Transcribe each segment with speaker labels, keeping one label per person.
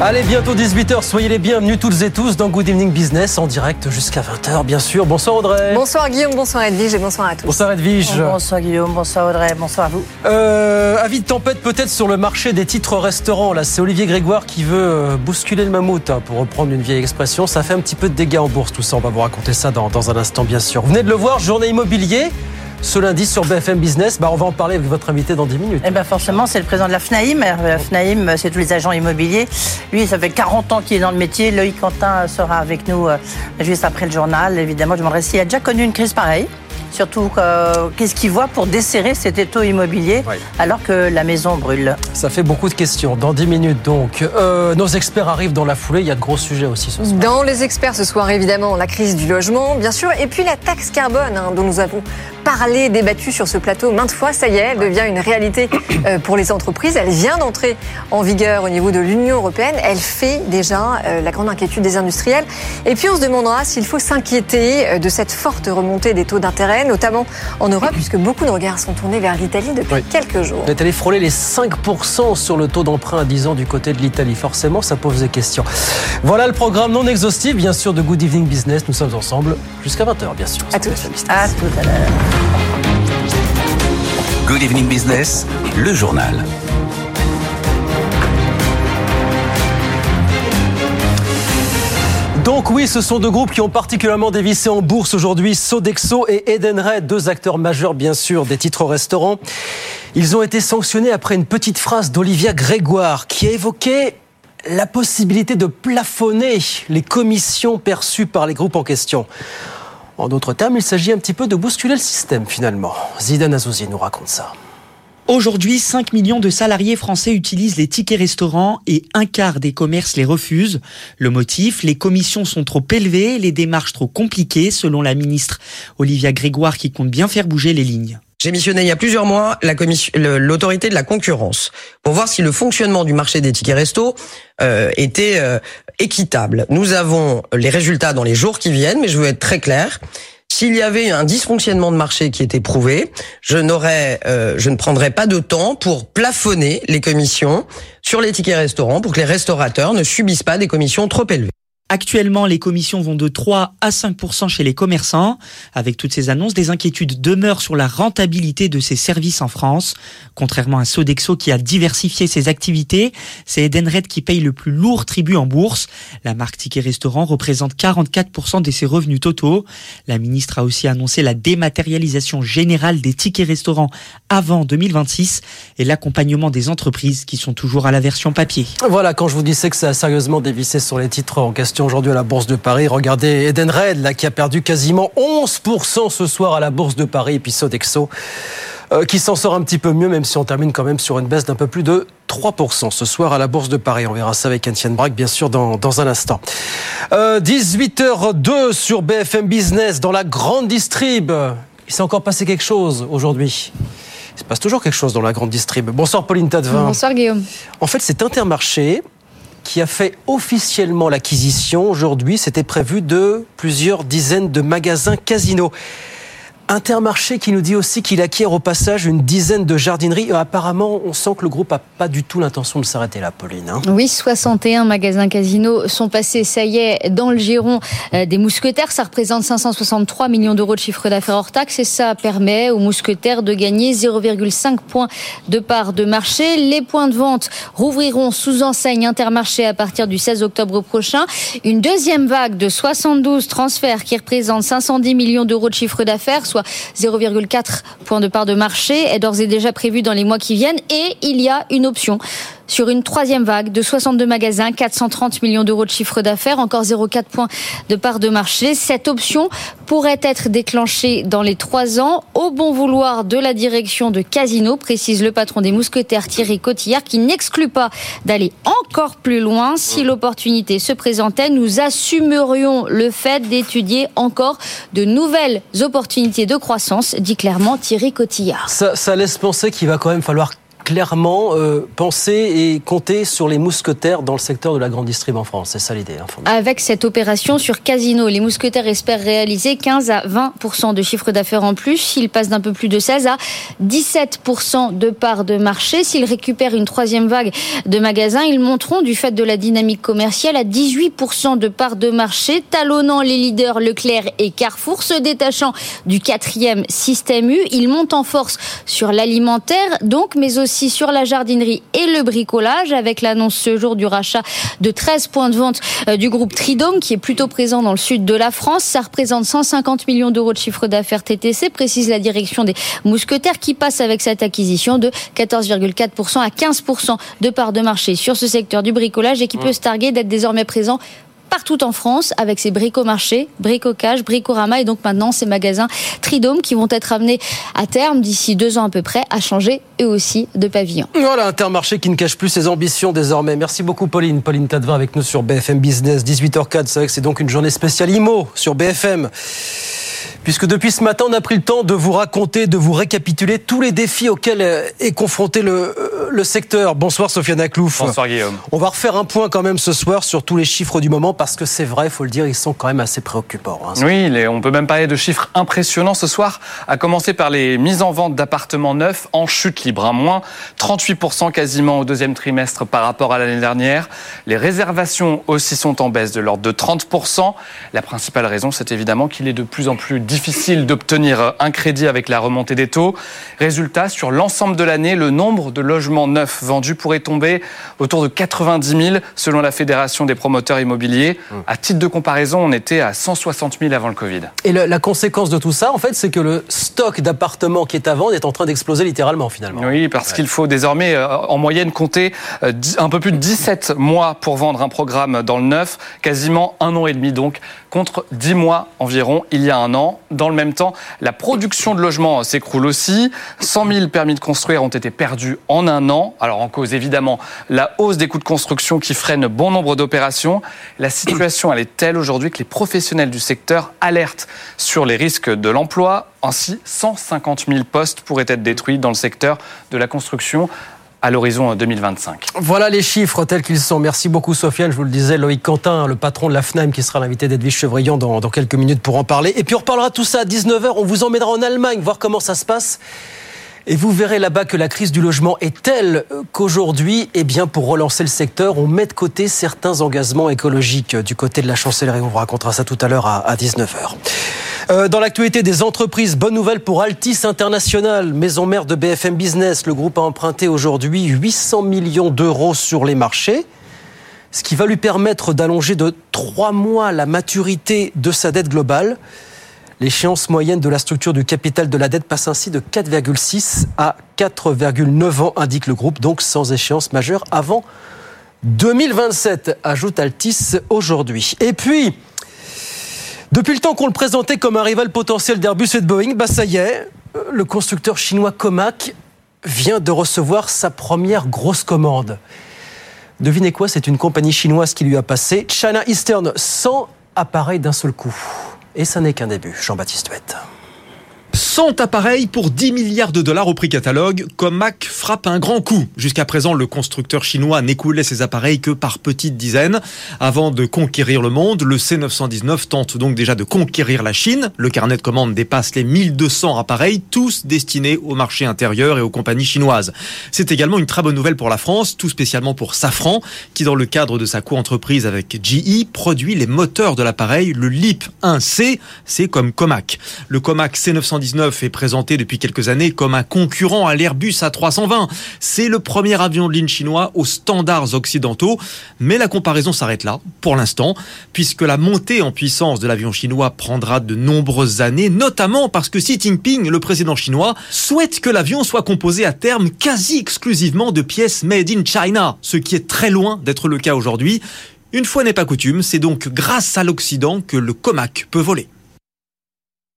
Speaker 1: Allez, bientôt 18h, soyez les bienvenus toutes et tous dans Good Evening Business en direct jusqu'à 20h, bien sûr. Bonsoir Audrey.
Speaker 2: Bonsoir Guillaume, bonsoir Edwige et bonsoir à tous.
Speaker 1: Bonsoir Edwige.
Speaker 3: Bonsoir Guillaume, bonsoir Audrey, bonsoir à vous.
Speaker 1: Euh, avis de tempête peut-être sur le marché des titres restaurants. Là, c'est Olivier Grégoire qui veut euh, bousculer le mammouth, hein, pour reprendre une vieille expression. Ça fait un petit peu de dégâts en bourse, tout ça. On va vous raconter ça dans, dans un instant, bien sûr. Vous venez de le voir, journée immobilier ce lundi sur BFM Business. Bah, on va en parler avec votre invité dans 10 minutes.
Speaker 3: Eh ben forcément, c'est le président de la FNAIM. La FNAIM, c'est tous les agents immobiliers. Lui, ça fait 40 ans qu'il est dans le métier. Loïc Quentin sera avec nous euh, juste après le journal. Évidemment, je me demanderai s'il a déjà connu une crise pareille. Surtout, euh, qu'est-ce qu'il voit pour desserrer cet étau immobilier
Speaker 1: Ouais.
Speaker 3: alors que la maison brûle?
Speaker 1: Ça fait beaucoup de questions. Dans 10 minutes, donc. Euh, nos experts arrivent dans la foulée. Il y a de gros sujets aussi ce soir.
Speaker 2: Dans les experts ce soir, évidemment, la crise du logement, bien sûr, et puis la taxe carbone hein, dont nous avons parlé, débattu sur ce plateau maintes fois. Ça y est, elle devient une réalité euh, pour les entreprises. Elle vient d'entrer en vigueur au niveau de l'Union européenne. Elle fait déjà euh, la grande inquiétude des industriels. Et puis on se demandera s'il faut s'inquiéter euh, de cette forte remontée des taux d'intérêt, notamment en Europe, puisque beaucoup de regards sont tournés vers l'Italie depuis
Speaker 1: Oui.
Speaker 2: quelques jours.
Speaker 1: On est allé frôler les 5% sur le taux d'emprunt à 10 ans du côté de l'Italie. Forcément, ça pose des questions. Voilà le programme non exhaustif, bien sûr, de Good Evening Business. Nous sommes ensemble jusqu'à 20h, bien sûr.
Speaker 2: À
Speaker 1: Business.
Speaker 3: À tout à l'heure.
Speaker 4: Good evening business, le journal.
Speaker 1: Donc oui, ce sont deux groupes qui ont particulièrement dévissé en bourse aujourd'hui, Sodexo et Edenred, deux acteurs majeurs bien sûr des titres restaurants. Ils ont été sanctionnés après une petite phrase d'Olivia Grégoire qui a évoqué la possibilité de plafonner les commissions perçues par les groupes en question. En d'autres termes, il s'agit un petit peu de bousculer le système finalement. Zidane Azouzi nous raconte ça.
Speaker 5: Aujourd'hui, 5 millions de salariés français utilisent les tickets restaurants et un quart des commerces les refusent. Le motif, les commissions sont trop élevées, les démarches trop compliquées, selon la ministre Olivia Grégoire qui compte bien faire bouger les lignes.
Speaker 6: J'ai missionné il y a plusieurs mois l'autorité de la concurrence pour voir si le fonctionnement du marché des tickets resto euh, était euh, équitable. Nous avons les résultats dans les jours qui viennent, mais je veux être très clair. S'il y avait un dysfonctionnement de marché qui était prouvé, je n'aurais, euh, je ne prendrais pas de temps pour plafonner les commissions sur les tickets restaurants pour que les restaurateurs ne subissent pas des commissions trop élevées.
Speaker 5: Actuellement, les commissions vont de 3 à 5% chez les commerçants. Avec toutes ces annonces, des inquiétudes demeurent sur la rentabilité de ces services en France. Contrairement à Sodexo qui a diversifié ses activités, c'est Edenred qui paye le plus lourd tribut en bourse. La marque Ticket Restaurant représente 44% de ses revenus totaux. La ministre a aussi annoncé la dématérialisation générale des tickets restaurants avant 2026 et l'accompagnement des entreprises qui sont toujours à la version papier.
Speaker 1: Voilà, quand je vous disais que ça a sérieusement dévissé sur les titres en question aujourd'hui à la Bourse de Paris, regardez Edenred, là, qui a perdu quasiment 11% ce soir à la Bourse de Paris, et puis Sodexo, euh, qui s'en sort un petit peu mieux, même si on termine quand même sur une baisse d'un peu plus de 3% ce soir à la Bourse de Paris. On verra ça avec Etienne Braque, bien sûr, dans, dans un instant. Euh, 18h02 sur BFM Business, dans la grande distrib. Il s'est encore passé quelque chose aujourd'hui. Il se passe toujours quelque chose dans la grande distrib. Bonsoir Pauline Tadevin.
Speaker 7: Bonsoir Guillaume.
Speaker 1: En fait, c'est Intermarché qui a fait officiellement l'acquisition aujourd'hui. C'était prévu de plusieurs dizaines de magasins casinos. Intermarché qui nous dit aussi qu'il acquiert au passage une dizaine de jardineries. Euh, Apparemment, on sent que le groupe n'a pas du tout l'intention de s'arrêter là, Pauline. hein.
Speaker 7: Oui, 61 magasins casinos sont passés, ça y est, dans le giron euh, des mousquetaires. Ça représente 563 millions d'euros de chiffre d'affaires hors taxe et ça permet aux mousquetaires de gagner 0,5 points de part de marché. Les points de vente rouvriront sous enseigne Intermarché à partir du 16 octobre prochain. Une deuxième vague de 72 transferts qui représente 510 millions d'euros de chiffre d'affaires, soit 0,4 points de part de marché, est d'ores et déjà prévue dans les mois qui viennent. Et il y a une option sur une troisième vague de 62 magasins, 430 millions d'euros de chiffre d'affaires, encore 0,4 points de part de marché. Cette option pourrait être déclenchée dans les trois ans au bon vouloir de la direction de Casino, précise le patron des mousquetaires Thierry Cotillard, qui n'exclut pas d'aller encore plus loin. Si l'opportunité se présentait, nous assumerions le fait d'étudier encore de nouvelles opportunités de croissance, dit clairement Thierry Cotillard.
Speaker 1: Ça, ça laisse penser qu'il va quand même falloir clairement euh, penser et compter sur les mousquetaires dans le secteur de la grande distrib en France. C'est ça l'idée. Hein,
Speaker 7: Avec cette opération sur Casino, les mousquetaires espèrent réaliser 15 à 20% de chiffre d'affaires en plus. Ils passent d'un peu plus de 16 à 17% de parts de marché. S'ils récupèrent une troisième vague de magasins, ils monteront du fait de la dynamique commerciale à 18% de parts de marché, talonnant les leaders Leclerc et Carrefour, se détachant du quatrième système U. Ils montent en force sur l'alimentaire, donc, mais aussi sur la jardinerie et le bricolage, avec l'annonce ce jour du rachat de 13 points de vente euh, du groupe Tridome, qui est plutôt présent dans le sud de la France. Ça représente 150 millions d'euros de chiffre d'affaires TTC, précise la direction des mousquetaires, qui passe avec cette acquisition de 14,4% à 15% de part de marché sur ce secteur du bricolage et qui peut se targuer d'être désormais présent partout en France avec ces bricomarchés, bricocage, bricorama et donc maintenant ces magasins Tridome qui vont être amenés à terme d'ici deux ans à peu près à changer eux aussi de pavillon.
Speaker 1: Voilà, Intermarché qui ne cache plus ses ambitions désormais. Merci beaucoup Pauline. Pauline Tadevin avec nous sur BFM Business, 18h04. C'est vrai que c'est donc une journée spéciale IMO sur BFM puisque depuis ce matin, on a pris le temps de vous raconter, de vous récapituler tous les défis auxquels est confronté le, euh, le secteur. Bonsoir Sofiane Aklouf.
Speaker 8: Bonsoir Guillaume.
Speaker 1: On va refaire un point quand même ce soir sur tous les chiffres du moment, parce que c'est vrai, il faut le dire, ils sont quand même assez préoccupants.
Speaker 8: Hein. oui, on peut même parler de chiffres impressionnants ce soir, à commencer par les mises en vente d'appartements neufs en chute libre, à moins 38% quasiment au deuxième trimestre par rapport à l'année dernière. Les réservations aussi sont en baisse de l'ordre de 30%. La principale raison, c'est évidemment qu'il est de plus en plus difficile d'obtenir un crédit avec la remontée des taux. Résultat, sur l'ensemble de l'année, le nombre de logements neufs vendus pourrait tomber autour de 90 000 selon la Fédération des promoteurs immobiliers. Hum. À titre de comparaison, on était à 160 000 avant le Covid.
Speaker 1: Et la conséquence de tout ça, en fait, c'est que le stock d'appartements qui est à vendre est en train d'exploser littéralement finalement.
Speaker 8: Oui, parce qu'il faut désormais euh, en moyenne compter euh, un peu plus de 17 mois pour vendre un programme dans le neuf, quasiment un an et demi donc contre 10 mois environ il y a un an. Dans le même temps, la production de logements s'écroule aussi. 100 000 permis de construire ont été perdus en un an. Alors en cause évidemment la hausse des coûts de construction qui freine bon nombre d'opérations. La situation elle est telle aujourd'hui que les professionnels du secteur alertent sur les risques de l'emploi. Ainsi, 150 000 postes pourraient être détruits dans le secteur de la construction à l'horizon 2025.
Speaker 1: Voilà les chiffres tels qu'ils sont. Merci beaucoup Sofiane. Je vous le disais, Loïc Quentin, le patron de la FNAIM, qui sera l'invité d'Edwige Chevrillon dans, dans quelques minutes pour en parler. Et puis on reparlera tout ça à 19h. On vous emmènera en Allemagne, voir comment ça se passe. Et vous verrez là-bas que la crise du logement est telle qu'aujourd'hui, eh bien, pour relancer le secteur, on met de côté certains engagements écologiques du côté de la chancellerie. On vous racontera ça tout à l'heure à 19h. Euh, dans l'actualité des entreprises, bonne nouvelle pour Altis International, maison mère de BFM Business. Le groupe a emprunté aujourd'hui 800 millions d'euros sur les marchés, ce qui va lui permettre d'allonger de trois mois la maturité de sa dette globale. L'échéance moyenne de la structure du capital de la dette passe ainsi de 4,6 à 4,9 ans, indique le groupe, donc sans échéance majeure avant 2027, ajoute Altis aujourd'hui. Et puis, depuis le temps qu'on le présentait comme un rival potentiel d'Airbus et de Boeing, bah ça y est, le constructeur chinois Comac vient de recevoir sa première grosse commande. Devinez quoi, c'est une compagnie chinoise qui lui a passé China Eastern 100 appareils d'un seul coup. Et ça n'est qu'un début. Jean-Baptiste Huette.
Speaker 9: 100 appareils pour 10 milliards de dollars au prix catalogue, Comac frappe un grand coup. Jusqu'à présent, le constructeur chinois n'écoulait ses appareils que par petites dizaines. Avant de conquérir le monde, le C919 tente donc déjà de conquérir la Chine. Le carnet de commandes dépasse les 1200 appareils, tous destinés au marché intérieur et aux compagnies chinoises. C'est également une très bonne nouvelle pour la France, tout spécialement pour Safran, qui dans le cadre de sa co-entreprise avec GE produit les moteurs de l'appareil, le LIP 1C, c'est comme Comac. Le Comac C919 est présenté depuis quelques années comme un concurrent à l'Airbus A320. C'est le premier avion de ligne chinois aux standards occidentaux, mais la comparaison s'arrête là, pour l'instant, puisque la montée en puissance de l'avion chinois prendra de nombreuses années, notamment parce que Xi Jinping, le président chinois, souhaite que l'avion soit composé à terme quasi exclusivement de pièces made in China, ce qui est très loin d'être le cas aujourd'hui. Une fois n'est pas coutume, c'est donc grâce à l'Occident que le Comac peut voler.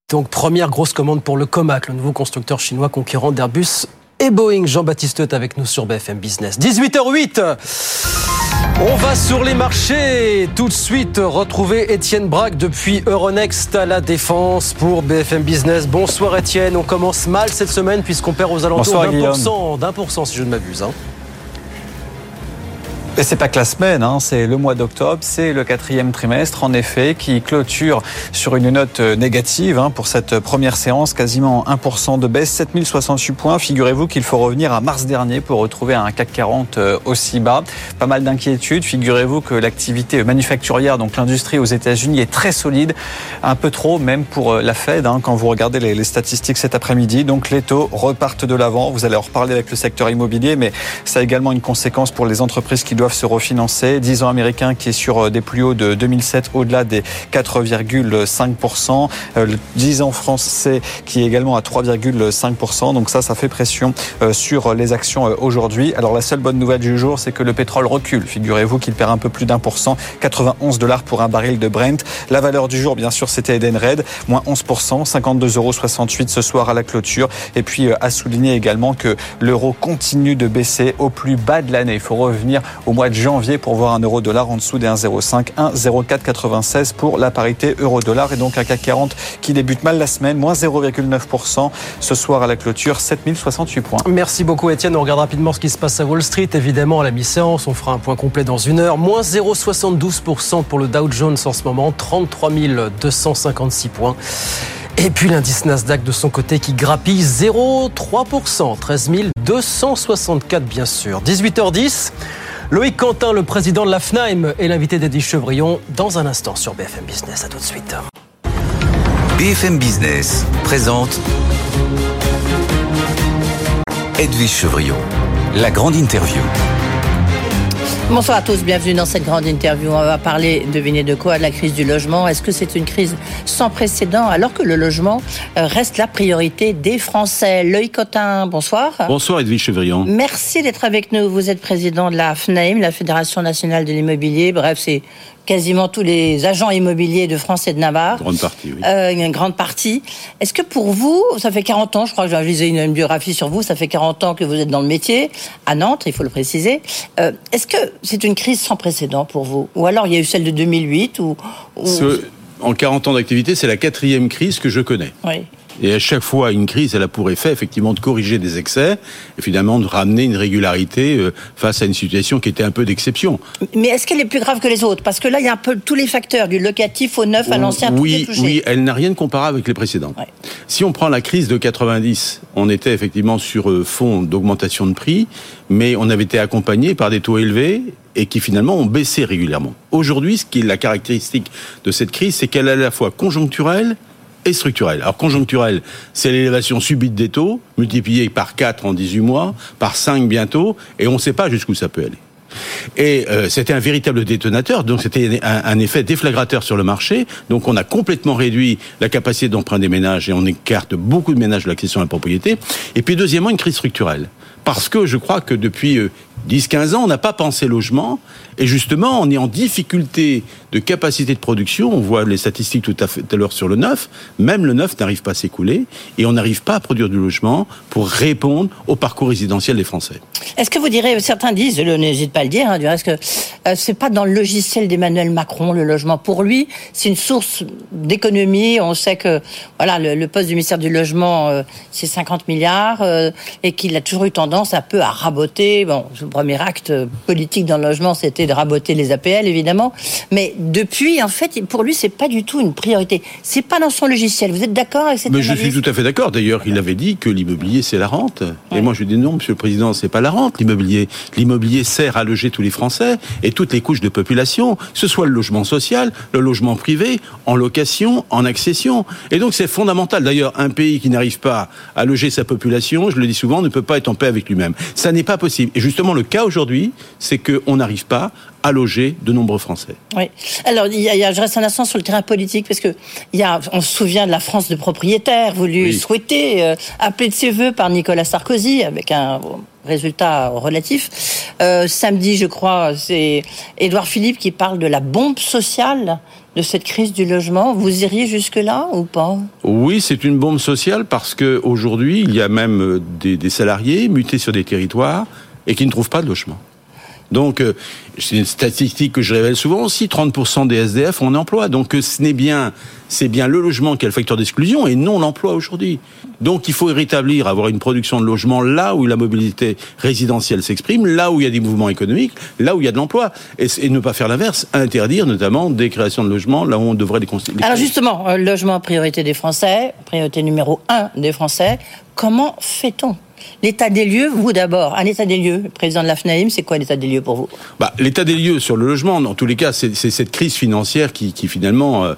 Speaker 1: Donc première grosse commande pour le Comac, le nouveau constructeur chinois concurrent d'Airbus et Boeing. Jean-Baptiste est avec nous sur BFM Business. 18h08 On va sur les marchés. Tout de suite, retrouver Étienne Braque depuis Euronext à la Défense pour BFM Business. Bonsoir Étienne. On commence mal cette semaine puisqu'on perd aux alentours d'un pour cent, d'un pour cent si je ne m'abuse. Hein.
Speaker 10: Et c'est pas que la semaine, hein, c'est le mois d'octobre, c'est le quatrième trimestre, en effet, qui clôture sur une note euh, négative hein, pour cette première séance, quasiment 1% de baisse, 7068 points. Figurez-vous qu'il faut revenir à mars dernier pour retrouver un CAC 40 euh, aussi bas. Pas mal d'inquiétudes. Figurez-vous que l'activité manufacturière, donc l'industrie aux États-Unis, est très solide, un peu trop même pour euh, la Fed. Hein, quand vous regardez les, les statistiques cet après-midi, donc les taux repartent de l'avant. Vous allez en reparler avec le secteur immobilier, mais ça a également une conséquence pour les entreprises qui doivent se refinancer. 10 ans américain qui est sur euh, des plus hauts de 2007 au-delà des 4,5%. Euh, le 10 ans français qui est également à 3,5%. Donc ça, ça fait pression euh, sur les actions aujourd'hui. Alors la seule bonne nouvelle du jour, c'est que le pétrole recule. Figurez-vous qu'il perd un peu plus d'un pour cent, 91 dollars pour un baril de Brent. La valeur du jour, bien sûr, c'était Edenred, moins 11%, 52,68 euros ce soir à la clôture. Et puis à souligner également que l'euro continue de baisser au plus bas de l'année. Il faut revenir au mois de janvier pour voir un euro dollar en dessous des 1,05, 1,0496 pour la parité euro dollar et donc un CAC 40 qui débute mal la semaine, moins 0,9% ce soir à la clôture, 7068 points.
Speaker 1: Merci beaucoup Étienne. On regarde rapidement ce qui se passe à Wall Street. Évidemment, à la mi-séance, on fera un point complet dans une heure. Moins 0,72% pour le Dow Jones en ce moment, 33 256 points. Et puis l'indice Nasdaq de son côté qui grappille 0,3%, 13 264 bien sûr. 18h10. Loïc Quentin, le président de la FNAIM, est l'invité d'Eddie Chevrillon dans un instant sur BFM Business. À tout de suite.
Speaker 4: BFM Business présente Edwige Chevrillon, la grande interview.
Speaker 3: Bonsoir à tous, bienvenue dans cette grande interview. On va parler, devinez de quoi, de la crise du logement. Est-ce que c'est une crise sans précédent alors que le logement euh, reste la priorité des Français? Loïc Cotin, bonsoir.
Speaker 11: Bonsoir Edwige Chevrillon.
Speaker 3: Merci d'être avec nous. Vous êtes président de la FNAIM, la Fédération nationale de l'immobilier. Bref, c'est quasiment tous les agents immobiliers de France et de Navarre.
Speaker 11: Une grande partie, oui.
Speaker 3: Euh, une grande partie. Est-ce que pour vous, ça fait 40 ans, je crois que j'ai lisé une, biographie sur vous, ça fait 40 ans que vous êtes dans le métier, à Nantes, il faut le préciser. Euh, est-ce que c'est une crise sans précédent pour vous? Ou alors il y a eu celle de 2008 ou,
Speaker 11: En 40 ans d'activité, c'est la quatrième crise que je connais.
Speaker 3: Oui.
Speaker 11: Et à chaque fois, une crise, elle a pour effet effectivement de corriger des excès et finalement de ramener une régularité euh, face à une situation qui était un peu d'exception.
Speaker 3: Mais est-ce qu'elle est plus grave que les autres? Parce que là, il y a un peu tous les facteurs, du locatif au neuf à l'ancien,
Speaker 11: oui,
Speaker 3: tout est touché.
Speaker 11: Oui, elle n'a rien de comparable avec les précédentes.
Speaker 3: Ouais.
Speaker 11: Si on prend la crise de 90, on était effectivement sur euh, fond d'augmentation de prix, mais on avait été accompagné par des taux élevés et qui finalement ont baissé régulièrement. Aujourd'hui, ce qui est la caractéristique de cette crise, c'est qu'elle est à la fois conjoncturelle et structurelle. Alors conjoncturelle, c'est l'élévation subite des taux, multipliée par 4 en 18 mois, par 5 bientôt, et on ne sait pas jusqu'où ça peut aller. Et euh, c'était un véritable détonateur, donc c'était un, effet déflagrateur sur le marché. Donc on a complètement réduit la capacité d'emprunt des ménages et on écarte beaucoup de ménages de la question de la propriété. Et puis deuxièmement, une crise structurelle. Parce que je crois que depuis 10-15 ans, on n'a pas pensé logement. Et justement, on est en difficulté de capacité de production. On voit les statistiques tout à, l'heure sur le neuf. Même le neuf n'arrive pas à s'écouler. Et on n'arrive pas à produire du logement pour répondre au parcours résidentiel des Français.
Speaker 3: Est-ce que vous direz, certains disent, je n'hésite pas à le dire, hein, du reste que euh, c'est pas dans le logiciel d'Emmanuel Macron, le logement. Pour lui, c'est une source d'économie. On sait que voilà, le, poste du ministère du Logement, euh, c'est 50 milliards euh, et qu'il a toujours eu tendance un peu à raboter. Bon, le premier acte politique dans le logement, c'était de raboter les APL, évidemment. Mais depuis, en fait, pour lui, c'est pas du tout une priorité. C'est pas dans son logiciel. Vous êtes d'accord avec cette
Speaker 11: Mais je suis tout à fait d'accord. D'ailleurs, il avait dit que l'immobilier, c'est la rente. Ouais. Et moi, je dis non, Monsieur le Président, c'est pas la rente, l'immobilier. L'immobilier sert à loger tous les Français et toutes les couches de population, que ce soit le logement social, le logement privé, en location, en accession. Et donc, c'est fondamental. D'ailleurs, un pays qui n'arrive pas à loger sa population, je le dis souvent, ne peut pas être en paix avec lui-même. Ça n'est pas possible. Et justement, le cas aujourd'hui, c'est qu'on n'arrive pas à loger de nombreux Français.
Speaker 3: Oui. Alors, il y a, je reste un instant sur le terrain politique parce que il y a, on se souvient de la France de propriétaires voulu oui. souhaiter euh, appeler de ses voeux par Nicolas Sarkozy avec un résultat relatif. Euh, samedi, je crois, c'est Édouard Philippe qui parle de la bombe sociale de cette crise du logement. Vous iriez jusque-là ou pas?
Speaker 11: Oui, c'est une bombe sociale parce que aujourd'hui, il y a même des, des salariés mutés sur des territoires et qui ne trouvent pas de logement. Donc, euh, c'est une statistique que je révèle souvent aussi, 30% des SDF ont un emploi. Donc, euh, ce n'est bien, c'est bien le logement qui est le facteur d'exclusion et non l'emploi aujourd'hui. Donc, il faut rétablir, avoir une production de logements là où la mobilité résidentielle s'exprime, là où il y a des mouvements économiques, là où il y a de l'emploi. Et, et ne pas faire l'inverse, interdire notamment des créations de logements là où on devrait les construire.
Speaker 3: Alors justement, euh, logement priorité des Français, priorité numéro un des Français. Comment fait-on? L'état des lieux, vous d'abord, un état des lieux, président de la FNAIM, c'est quoi l'état des lieux pour vous?
Speaker 11: Bah, L'état des lieux sur le logement, dans tous les cas, c'est cette crise financière qui, qui finalement euh,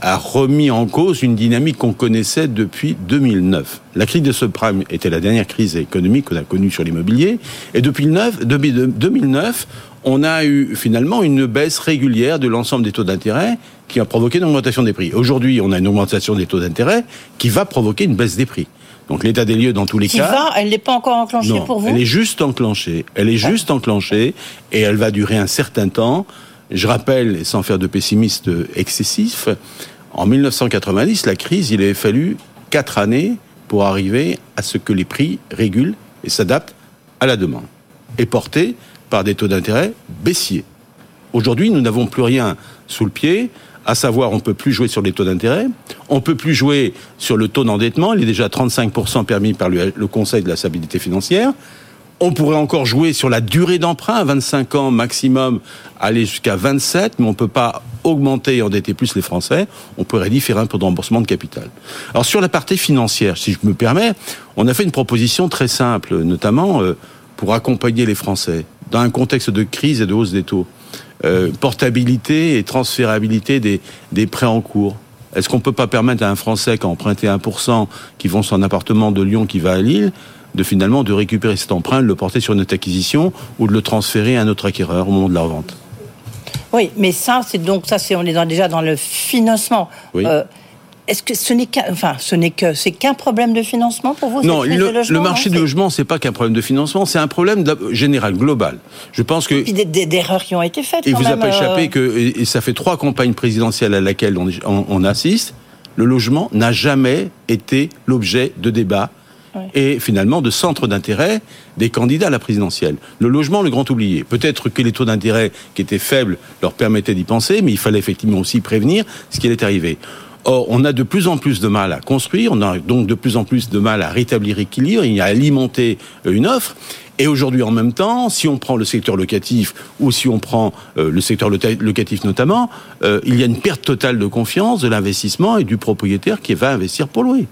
Speaker 11: a remis en cause une dynamique qu'on connaissait depuis 2009. La crise de subprime était la dernière crise économique qu'on a connue sur l'immobilier, et depuis 2009, on a eu finalement une baisse régulière de l'ensemble des taux d'intérêt qui a provoqué une augmentation des prix. Aujourd'hui, on a une augmentation des taux d'intérêt qui va provoquer une baisse des prix. Donc l'état des lieux dans tous les
Speaker 3: Qui
Speaker 11: cas.
Speaker 3: va, elle n'est pas encore enclenchée
Speaker 11: Non,
Speaker 3: pour vous
Speaker 11: elle est juste enclenchée. Elle est juste enclenchée et elle va durer un certain temps. Je rappelle, et sans faire de pessimiste excessif, en 1990, la crise, il avait fallu quatre années pour arriver à ce que les prix régulent et s'adaptent à la demande, et portés par des taux d'intérêt baissiers. Aujourd'hui, nous n'avons plus rien sous le pied, à savoir on peut plus jouer sur les taux d'intérêt, on peut plus jouer sur le taux d'endettement, il est déjà à 35% permis par le, Conseil de la stabilité financière. On pourrait encore jouer sur la durée d'emprunt à 25 ans maximum, aller jusqu'à 27, mais on ne peut pas augmenter et endetter plus les Français. On pourrait différer un peu de remboursement de capital. Alors sur la partie financière, si je me permets, on a fait une proposition très simple, notamment euh, pour accompagner les Français dans un contexte de crise et de hausse des taux. Euh, portabilité et transférabilité des, des prêts en cours. Est-ce qu'on ne peut pas permettre à un Français qui a emprunté 1%, qui vend son appartement de Lyon, qui va à Lille, de finalement de récupérer cet emprunt, de le porter sur une autre acquisition ou de le transférer à un autre acquéreur au moment de la revente?
Speaker 3: Oui, mais ça, c'est donc ça, c'est on est dans- déjà dans le financement.
Speaker 11: Oui.
Speaker 3: Euh, Est-ce que ce n'est qu'un, enfin, ce n'est que c'est qu'un problème de financement pour vous
Speaker 11: Non, le,
Speaker 3: de logement,
Speaker 11: le marché du logement, c'est pas qu'un problème de financement, c'est un problème général, global. Je pense que
Speaker 3: Puis des, des- des erreurs qui ont été faites.
Speaker 11: Il
Speaker 3: quand
Speaker 11: vous a
Speaker 3: même,
Speaker 11: pas
Speaker 3: euh,
Speaker 11: échappé que, et et ça fait trois campagnes présidentielles à laquelle on, on- on assiste, le logement n'a jamais été l'objet de débats et finalement de centre d'intérêt des candidats à la présidentielle. Le logement, le grand oublié. Peut-être que les taux d'intérêt qui étaient faibles leur permettaient d'y penser, mais il fallait effectivement aussi prévenir ce qui allait arriver. Or, on a de plus en plus de mal à construire, on a donc de plus en plus de mal à rétablir l'équilibre, à alimenter euh, une offre. Et aujourd'hui, en même temps, si on prend le secteur locatif ou si on prend euh, le secteur locatif notamment, euh, il y a une perte totale de confiance de l'investissement et du propriétaire qui va investir pour louer.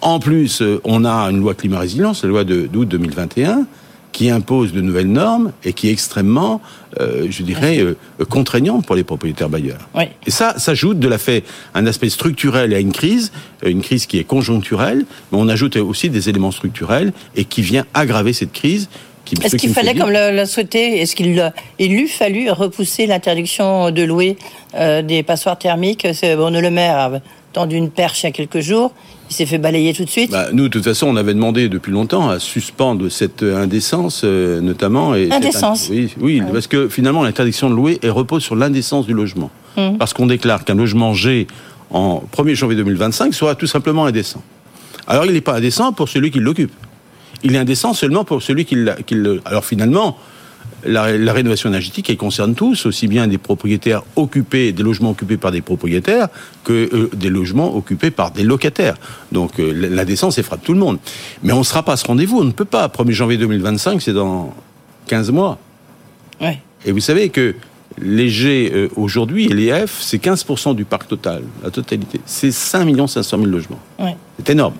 Speaker 11: En plus, on a une loi climat résilience, la loi d'août 2021, qui impose de nouvelles normes et qui est extrêmement, euh, je dirais, euh, contraignante pour les propriétaires bailleurs.
Speaker 3: Oui.
Speaker 11: Et ça s'ajoute de la fait un aspect structurel à une crise, euh, une crise qui est conjoncturelle, mais on ajoute aussi des éléments structurels et qui vient aggraver cette crise.
Speaker 3: Est-ce
Speaker 11: qui
Speaker 3: qu'il fallait, comme le- l'a souhaité, est-ce qu'il il eût fallu repousser l'interdiction de louer euh, des passoires thermiques? C'est Bruno Le Maire tendu une perche il y a quelques jours. Il s'est fait balayer tout de suite.
Speaker 11: Bah, nous, de toute façon, on avait demandé depuis longtemps à suspendre cette euh, indécence, euh, notamment. Et
Speaker 3: Indécence.
Speaker 11: in- Oui, oui parce que finalement, l'interdiction de louer elle repose sur l'indécence du logement.
Speaker 3: Mhm.
Speaker 11: Parce qu'on déclare qu'un logement G en 1er janvier 2025 sera tout simplement indécent. Alors, il n'est pas indécent pour celui qui l'occupe. Il est indécent seulement pour celui qui, l'a- qui le. Alors, finalement. La, la rénovation énergétique, elle concerne tous, aussi bien des propriétaires occupés, des logements occupés par des propriétaires, que euh, des logements occupés par des locataires. Donc euh, la- l'indécence, elle frappe tout le monde. Mais on ne sera pas à ce rendez-vous, on ne peut pas. 1er janvier 2025, c'est dans 15 mois.
Speaker 3: Ouais.
Speaker 11: Et vous savez que les G euh, aujourd'hui et les F, c'est 15% du parc total, la totalité. C'est 5 500 000 logements.
Speaker 3: Ouais.
Speaker 11: C'est énorme.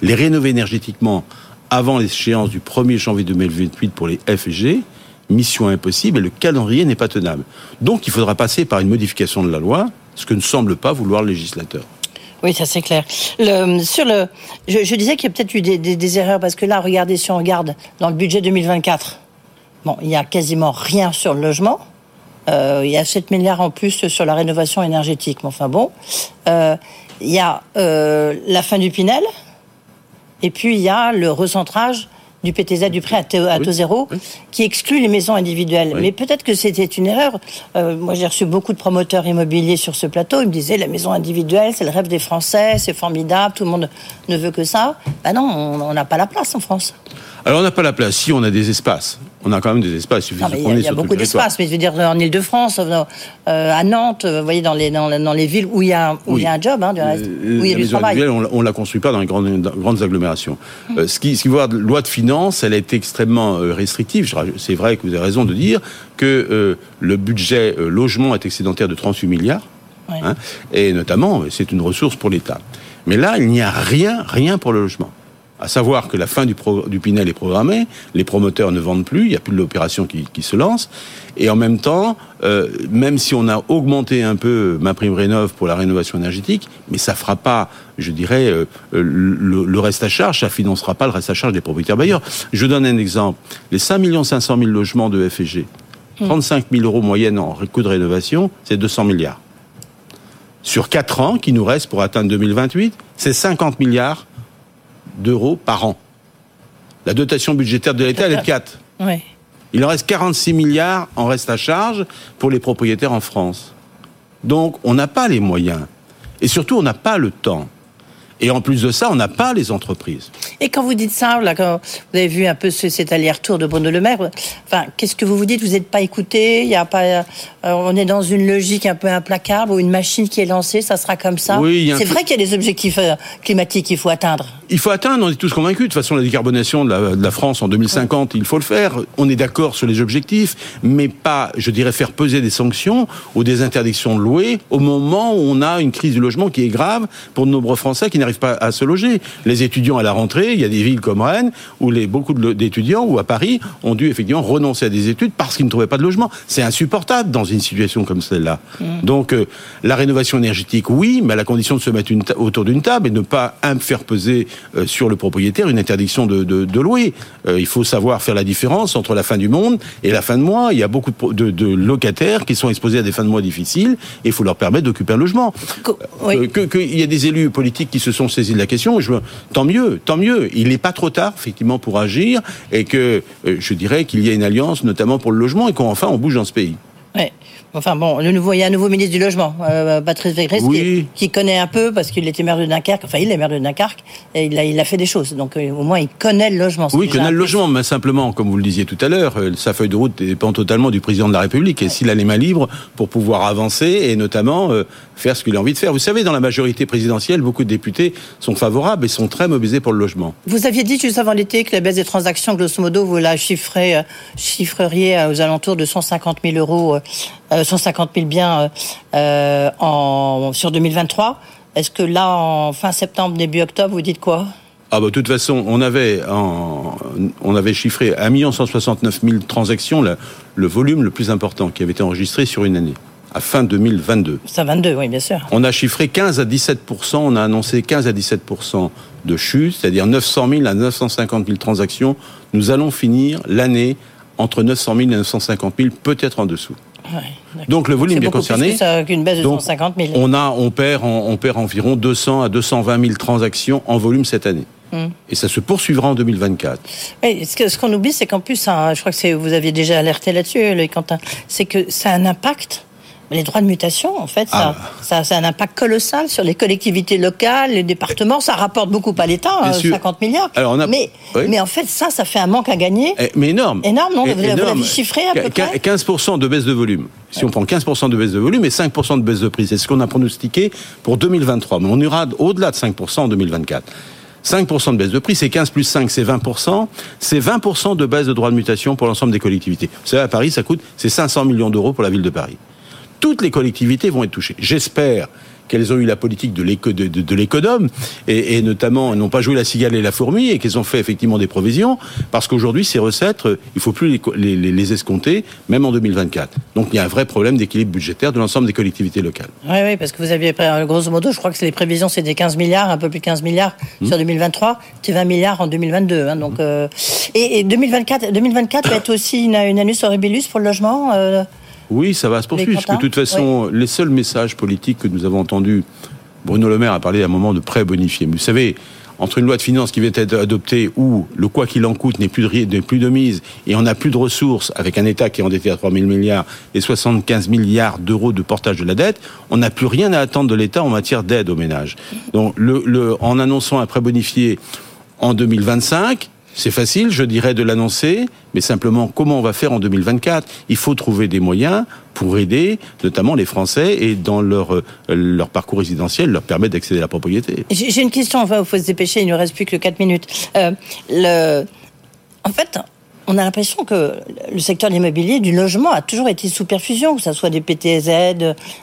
Speaker 11: Les rénover énergétiquement avant l'échéance du 1er janvier 2028 pour les F et G, mission impossible et le calendrier n'est pas tenable. Donc il faudra passer par une modification de la loi, ce que ne semble pas vouloir le législateur.
Speaker 3: Oui, ça c'est clair. Sur le, je, disais qu'il y a peut-être eu des erreurs parce que là, regardez, si on regarde dans le budget 2024, bon, il y a quasiment rien sur le logement. Euh, il y a 7 milliards en plus sur la rénovation énergétique. Mais enfin bon, Euh, il y a euh, la fin du Pinel, et puis il y a le recentrage du PTZ du prêt à taux, zéro, qui exclut les maisons individuelles. Mais peut-être que c'était une erreur. Euh, moi, j'ai reçu beaucoup de promoteurs immobiliers sur ce plateau. Ils me disaient la maison individuelle, c'est le rêve des Français, c'est formidable, tout le monde ne veut que ça. Ben non, on on n'a pas la place en France.
Speaker 11: Alors on n'a pas la place. Si on a des espaces, on a quand même des espaces.
Speaker 3: Il, il y a, y a beaucoup d'espace, mais je veux dire en Ile-de-France, euh, à Nantes, vous voyez dans les dans, dans les villes où il y a où il y a un job, hein, du reste,
Speaker 11: où il y a du travail. On, on la construit pas dans les grandes, grandes agglomérations. Hum. ce qui ce qui voit loi de finances, elle a été extrêmement restrictive. C'est vrai que vous avez raison de dire que euh, le budget euh, logement est excédentaire de 38 milliards. Hein, et notamment, c'est une ressource pour l'État. Mais là, il n'y a rien, rien pour le logement. À savoir que la fin du, du, Pinel est programmée, les promoteurs ne vendent plus, il n'y a plus de l'opération qui, qui, se lance, et en même temps, euh, même si on a augmenté un peu ma prime rénov pour la rénovation énergétique, mais ça fera pas, je dirais, euh, le, le, reste à charge, ça financera pas le reste à charge des propriétaires bailleurs. Je donne un exemple. Les 5 500 000 logements de FG, 35 000 euros moyenne en coût de rénovation, c'est 200 milliards. Sur 4 ans, qui nous reste pour atteindre 2028, c'est 50 milliards d'euros par an. La dotation budgétaire de l'État, elle est de 4. Il en reste 46 milliards en reste à charge pour les propriétaires en France. Donc, on n'a pas les moyens. Et surtout, on n'a pas le temps. Et en plus de ça, on n'a pas les entreprises.
Speaker 3: Et quand vous dites ça, là, quand vous avez vu un peu cet aller-retour de Bruno Le Maire, enfin, qu'est-ce que vous vous dites? Vous n'êtes pas écouté? Il y a pas, euh, on est dans une logique un peu implacable ou une machine qui est lancée, ça sera comme ça?
Speaker 11: Oui,
Speaker 3: c'est vrai qu'il y a des objectifs euh, climatiques qu'il faut atteindre.
Speaker 11: Il faut atteindre, on est tous convaincus. De toute façon, la décarbonation de la, de la France en 2050, il faut le faire. On est d'accord sur les objectifs, mais pas, je dirais, faire peser des sanctions ou des interdictions de louer au moment où on a une crise du logement qui est grave pour de nombreux Français qui n'arrivent pas à se loger. Les étudiants à la rentrée, il y a des villes comme Rennes où les, beaucoup d'étudiants ou à Paris ont dû effectivement renoncer à des études parce qu'ils ne trouvaient pas de logement. C'est insupportable dans une situation comme celle-là. Mmh. Donc euh, la rénovation énergétique, oui, mais à la condition de se mettre une autour d'une table et ne pas faire peser euh, sur le propriétaire une interdiction de, de, de louer. Euh, il faut savoir faire la différence entre la fin du monde et la fin de mois. Il y a beaucoup de, de locataires qui sont exposés à des fins de mois difficiles et il faut leur permettre d'occuper un logement. Oui. Qu'il que y a des élus politiques qui se sont saisis de la question, je, tant mieux, tant mieux. Il n'est pas trop tard, effectivement, pour agir et que euh, je dirais qu'il y a une alliance, notamment pour le logement, et qu'enfin on bouge dans ce pays.
Speaker 3: Enfin bon, le nouveau, il y a un nouveau ministre du logement, euh, Patrice Végrès, qui, qui, connaît un peu parce qu'il était maire de Dunkerque. Enfin, il est maire de Dunkerque et il a, il a fait des choses. Donc euh, au moins, il connaît le logement.
Speaker 11: Oui, il connaît le logement, mais simplement, comme vous le disiez tout à l'heure, euh, sa feuille de route dépend totalement du président de la République. Et s'il a les mains libres pour pouvoir avancer et notamment euh, faire ce qu'il a envie de faire. Vous savez, dans la majorité présidentielle, beaucoup de députés sont favorables et sont très mobilisés pour le logement.
Speaker 3: Vous aviez dit juste avant l'été que la baisse des transactions, grosso modo, vous la chiffrez, chiffreriez aux alentours de 150 000 euros, 150 000 biens euh, euh, en, sur 2023. Est-ce que là, en fin septembre, début octobre, vous dites quoi?
Speaker 11: Ah bah, de toute façon, on avait, on avait chiffré à 1 169 000 transactions le, le volume le plus important qui avait été enregistré sur une année à fin 2022.
Speaker 3: Ça 22, oui, bien sûr.
Speaker 11: On a chiffré 15 à 17% on a annoncé 15 à 17% de chute, c'est-à-dire 900 000 à 950 000 transactions. Nous allons finir l'année entre 900 000 et 950 000, peut-être en dessous. Donc le volume est, concerné.
Speaker 3: qu'une baisse de 150 000.
Speaker 11: On a, on perd, on perd environ 200 à 220 000 transactions en volume cette année. Hmm. Et ça se poursuivra en 2024.
Speaker 3: Et ce qu'on oublie, c'est qu'en plus, hein, je crois que vous aviez déjà alerté là-dessus, Quentin, c'est que ça a un impact les droits de mutation, en fait, ça, ah. ça, ça, a un impact colossal sur les collectivités locales, les départements. Ça rapporte beaucoup à l'État, 50 hein, milliards. Alors mais, mais en fait, ça, ça fait un manque à gagner.
Speaker 11: Eh, mais énorme.
Speaker 3: Énorme, non Vous l'avez chiffré à peu près
Speaker 11: 15% de baisse de volume. Si on prend 15% de baisse de volume et 5% de baisse de prix, c'est ce qu'on a pronostiqué pour 2023. Mais on ira au-delà de 5% en 2024. 5% de baisse de prix, c'est 15 plus 5, c'est 20%. C'est 20% de baisse de droits de mutation pour l'ensemble des collectivités. Vous savez, à Paris, ça coûte, c'est 500 millions d'euros pour la ville de Paris toutes les collectivités vont être touchées. J'espère qu'elles ont eu la politique de l'économe et, et, notamment n'ont pas joué la cigale et la fourmi et qu'elles ont fait effectivement des provisions parce qu'aujourd'hui ces recettes il il faut plus les, les, les, escompter même en 2024 donc il y a un vrai problème d'équilibre budgétaire de l'ensemble des collectivités locales
Speaker 3: oui oui parce que vous aviez grosso modo je crois que les prévisions c'est des 15 milliards un peu plus de 15 milliards mmh. sur 2023 c'est 20 milliards en 2022 hein, donc euh, et, et, 2024 2024 va être aussi une, une annus horribilis pour le logement euh,
Speaker 11: oui, ça va se poursuivre, parce que de toute façon, les seuls messages politiques que nous avons entendus, Bruno Le Maire a parlé à un moment de prêt bonifié. Mais vous savez, entre une loi de finances qui vient d'être adoptée où le quoi qu'il en coûte n'est plus, de, plus de mise et on n'a plus de ressources avec un État qui est endetté à 3 000 milliards et 75 milliards d'euros de portage de la dette, on n'a plus rien à attendre de l'État en matière d'aide aux ménages. Donc, le, le, en annonçant un prêt bonifié en 2025, C'est facile, je dirais, de l'annoncer, mais simplement, comment on va faire en 2024 Il faut trouver des moyens pour aider, notamment les Français, et dans leur, euh, leur parcours résidentiel, leur permettre d'accéder à la propriété.
Speaker 3: J'ai une question, enfin, il faut se dépêcher, il ne reste plus que 4 minutes. Euh. En fait, on a l'impression que le secteur de l'immobilier, du logement, a toujours été sous perfusion, que ce soit des PTZ,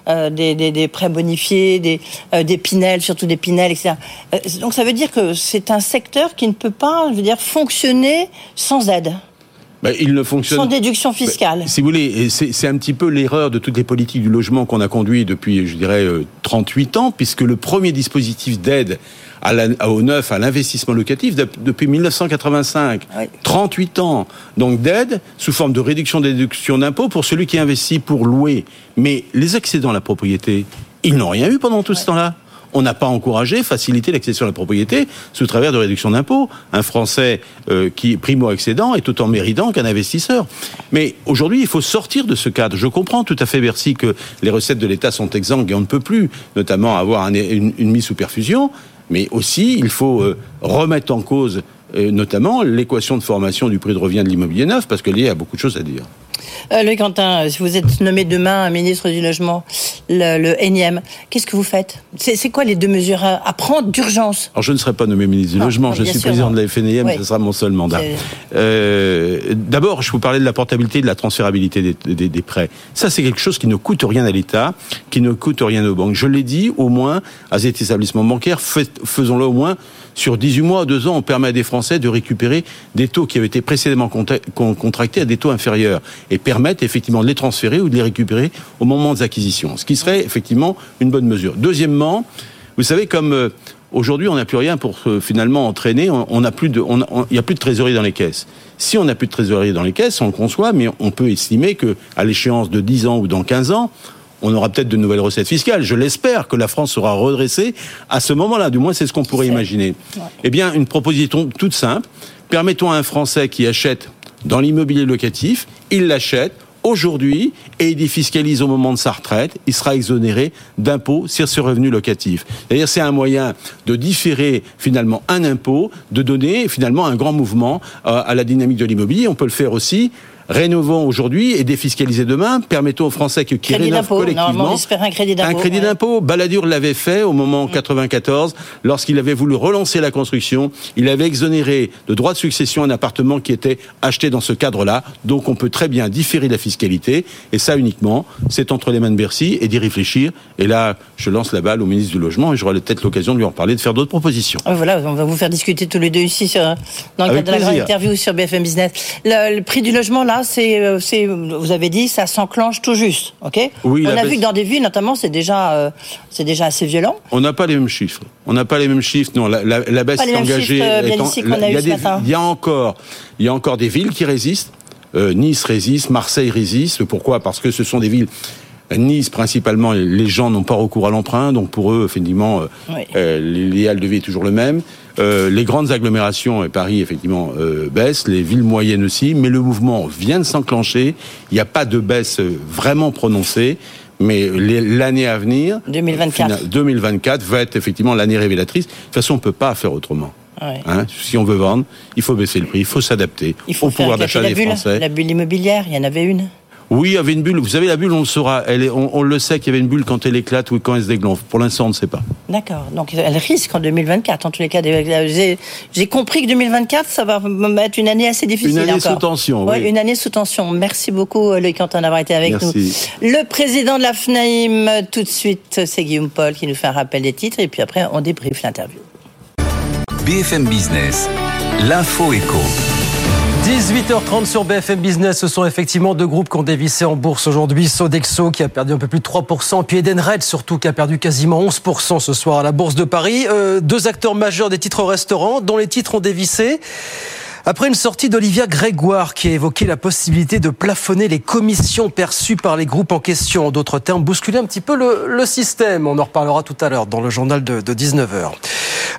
Speaker 3: euh, des, des, des, prêts bonifiés, des, euh, des Pinel, surtout des Pinel, etc. Euh, donc ça veut dire que c'est un secteur qui ne peut pas, je veux dire, fonctionner sans aide.
Speaker 11: Ben, il ne fonctionne
Speaker 3: sans déduction fiscale.
Speaker 11: Ben, si vous voulez, c'est un petit peu l'erreur de toutes les politiques du logement qu'on a conduit depuis, je dirais, 38 ans, puisque le premier dispositif d'aide à la, au neuf, à l'investissement locatif depuis 1985. 38 ans. Donc d'aide sous forme de réduction des déductions d'impôts pour celui qui investit pour louer. Mais les accédants à la propriété, ils n'ont rien eu pendant tout ce temps-là on n'a pas encouragé, facilité l'accession à la propriété sous travers de réduction d'impôts. Un Français euh, qui primo-accédant est autant méritant qu'un investisseur. Mais aujourd'hui, il faut sortir de ce cadre. Je comprends tout à fait, Bercy, que les recettes de l'État sont exsangues et on ne peut plus, notamment avoir une, une mise sous perfusion mais aussi il faut euh, remettre en cause euh, notamment l'équation de formation du prix de revient de l'immobilier neuf, parce que y a beaucoup de choses à dire.
Speaker 3: Euh, Louis Quentin, si vous êtes nommé demain ministre du Logement, le, le énième, qu'est-ce que vous faites? C'est quoi les deux mesures à, prendre d'urgence?
Speaker 11: Alors je ne serai pas nommé ministre du Logement, je suis président de la FNIM, ce sera mon seul mandat. Euh, D'abord, je vous parlais de la portabilité et de la transférabilité des, des, des prêts. Ça, c'est quelque chose qui ne coûte rien à l'État, qui ne coûte rien aux banques. Je l'ai dit, au moins, à cet établissement bancaire, faisons-le au moins sur 18 mois, 2 ans, on permet à des Français de récupérer des taux qui avaient été précédemment contractés à des taux inférieurs et permettre effectivement de les transférer ou de les récupérer au moment des acquisitions, ce qui serait effectivement une bonne mesure. Deuxièmement, vous savez, comme euh, aujourd'hui on n'a plus rien pour euh, finalement entraîner, on n'a plus de, il n'y a plus de trésorerie dans les caisses. Si on n'a plus de trésorerie dans les caisses, on le conçoit, mais on peut estimer que à l'échéance de 10 ans ou dans 15 ans, on aura peut-être de nouvelles recettes fiscales. Je l'espère que la France sera redressée à ce moment-là. Du moins, c'est ce qu'on pourrait imaginer. Eh bien, une proposition toute simple. Permettons à un Français qui achète dans l'immobilier locatif, il l'achète aujourd'hui et il défiscalise au moment de sa retraite, il sera exonéré d'impôts sur ce revenu locatif. C'est-à-dire c'est un moyen de différer finalement un impôt, de donner finalement un grand mouvement euh, à la dynamique de l'immobilier. On peut le faire aussi rénovons aujourd'hui et défiscaliser demain. Permettons aux Français qui rénovent collectivement
Speaker 3: un crédit d'impôt.
Speaker 11: Un crédit d'impôt. Balladur l'avait fait au moment 94, lorsqu'il avait voulu relancer la construction. Il avait exonéré de droits de succession un appartement qui était acheté dans ce cadre-là. Donc on peut très bien différer la fiscalité. Et ça uniquement, c'est entre les mains de Bercy et d'y réfléchir. Et là, je lance la balle au ministre du Logement et j'aurai peut-être l'occasion de lui en parler, de faire d'autres propositions.
Speaker 3: Ah, voilà, on va vous faire discuter tous les deux ici sur, dans le cadre de la grande interview sur BFM Business. le prix du logement, là, euh, c'est, vous avez dit, ça s'enclenche tout juste, ok?
Speaker 11: Oui,
Speaker 3: On a vu que dans des villes, notamment, c'est déjà, euh, c'est déjà assez violent.
Speaker 11: On n'a pas les mêmes chiffres. On n'a pas les mêmes chiffres. Non, la, la, baisse est engagée.
Speaker 3: Euh, il
Speaker 11: y a encore, il y a encore des villes qui résistent. nice résiste, Marseille résiste. Pourquoi? Parce que ce sont des villes Nice, principalement, les gens n'ont pas recours à l'emprunt, donc pour eux, effectivement, l'idéal de vie est toujours le même. Euh, les grandes agglomérations, et Paris effectivement euh, baissent, les villes moyennes aussi, mais le mouvement vient de s'enclencher. Il n'y a pas de baisse vraiment prononcée. Mais l'année à venir,
Speaker 3: 2024.
Speaker 11: 2024 va être effectivement l'année révélatrice. De toute façon, on ne peut pas faire autrement. Hein, si on veut vendre, il faut baisser le prix, il faut s'adapter
Speaker 3: au pouvoir d'achat des Français. La bulle immobilière, il y en avait une
Speaker 11: oui, il y avait une bulle. Vous savez, la bulle, on le saura. Elle est, on, le sait qu'il y avait une bulle quand elle éclate ou quand elle se dégonfle. Pour l'instant, on ne sait pas.
Speaker 3: D'accord. Donc, elle risque en 2024. En tous les cas, j'ai compris que 2024, ça va être une année assez difficile.
Speaker 11: Une année sous tension.
Speaker 3: oui. Une année sous tension. Merci beaucoup, Loïc Quentin, d'avoir été avec nous. Le président de la FNAIM, tout de suite, c'est Guillaume Paul qui nous fait un rappel des titres. Et puis après, on débriefe l'interview.
Speaker 4: BFM Business, l'info éco.
Speaker 1: 18h30 sur BFM Business, ce sont effectivement deux groupes qui ont dévissé en bourse aujourd'hui. Sodexo qui a perdu un peu plus de 3%, puis Edenred surtout qui a perdu quasiment 11% ce soir à la Bourse de Paris. Euh, deux acteurs majeurs des titres restaurants dont les titres ont dévissé. Après une sortie d'Olivia Grégoire qui a évoqué la possibilité de plafonner les commissions perçues par les groupes en question, en d'autres termes, bousculer un petit peu le, système. On en reparlera tout à l'heure dans le journal de, de 19h.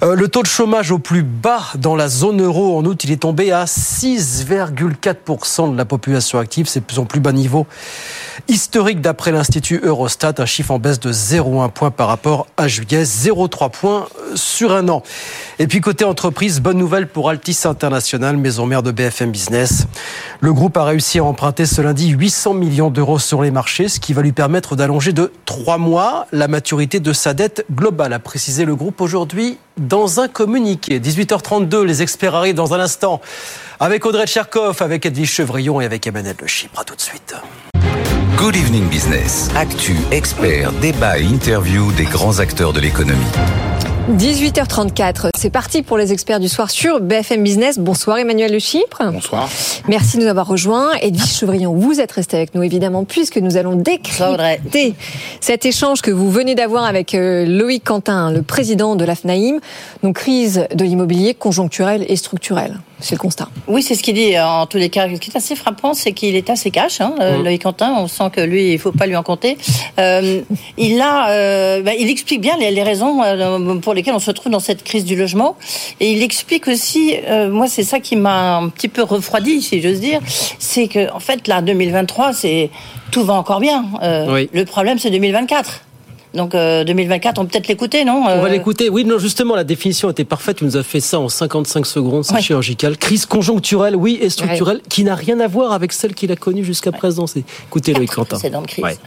Speaker 1: Euh, le taux de chômage au plus bas dans la zone euro en août, il est tombé à 6,4% de la population active. C'est son plus bas niveau historique d'après l'Institut Eurostat, un chiffre en baisse de 0,1 point par rapport à juillet, 0,3 points sur un an. Et puis côté entreprise, bonne nouvelle pour Altis International, maison mère de BFM Business. Le groupe a réussi à emprunter ce lundi 800 millions d'euros sur les marchés, ce qui va lui permettre d'allonger de 3 mois la maturité de sa dette globale, a précisé le groupe aujourd'hui dans un communiqué. 18h32, les experts arrivent dans un instant avec Audrey Tcherkov, avec Edwige Chevrillon et avec Emmanuel Le Chypre. À tout de suite.
Speaker 4: Good Evening Business. Actu, experts, débat et interview des grands acteurs de l'économie.
Speaker 2: 18h34, c'est parti pour les experts du soir sur BFM Business. Bonsoir Emmanuel Le Chypre.
Speaker 12: Bonsoir.
Speaker 2: Merci de nous avoir rejoints. Edwige Chevrillon, vous êtes resté avec nous évidemment puisque nous allons décrypter cet échange que vous venez d'avoir avec euh, Loïc Quentin, le président de l'AFNAIM. Donc crise de l'immobilier conjoncturelle et structurelle. C'est le constat.
Speaker 3: Oui, c'est ce qu'il dit en tous les cas. Ce qui est assez frappant, c'est qu'il est assez cash, hein, mmh. Loïc Quentin. On sent que lui, il faut pas lui en compter. Euh, il a, euh, bah, il explique bien les, les raisons euh, pour lesquelles on se trouve dans cette crise du logement. Et il explique aussi, euh, moi, c'est ça qui m'a un petit peu refroidi, si j'ose dire, c'est que en fait, là, 2023, c'est tout va encore bien. Oui. Le problème, c'est 2024. Donc euh, 2024, on peut peut-être l'écouter, non
Speaker 1: On va l'écouter. Oui, non, justement, la définition était parfaite. Tu nous as fait ça en 55 secondes. C'est ouais. chirurgical. Crise conjoncturelle, oui, et structurelle, ouais. qui n'a rien à voir avec celle qu'il a connue jusqu'à ouais. présent. C'est... Écoutez, Loïc Quentin.
Speaker 3: C'est dans le crise.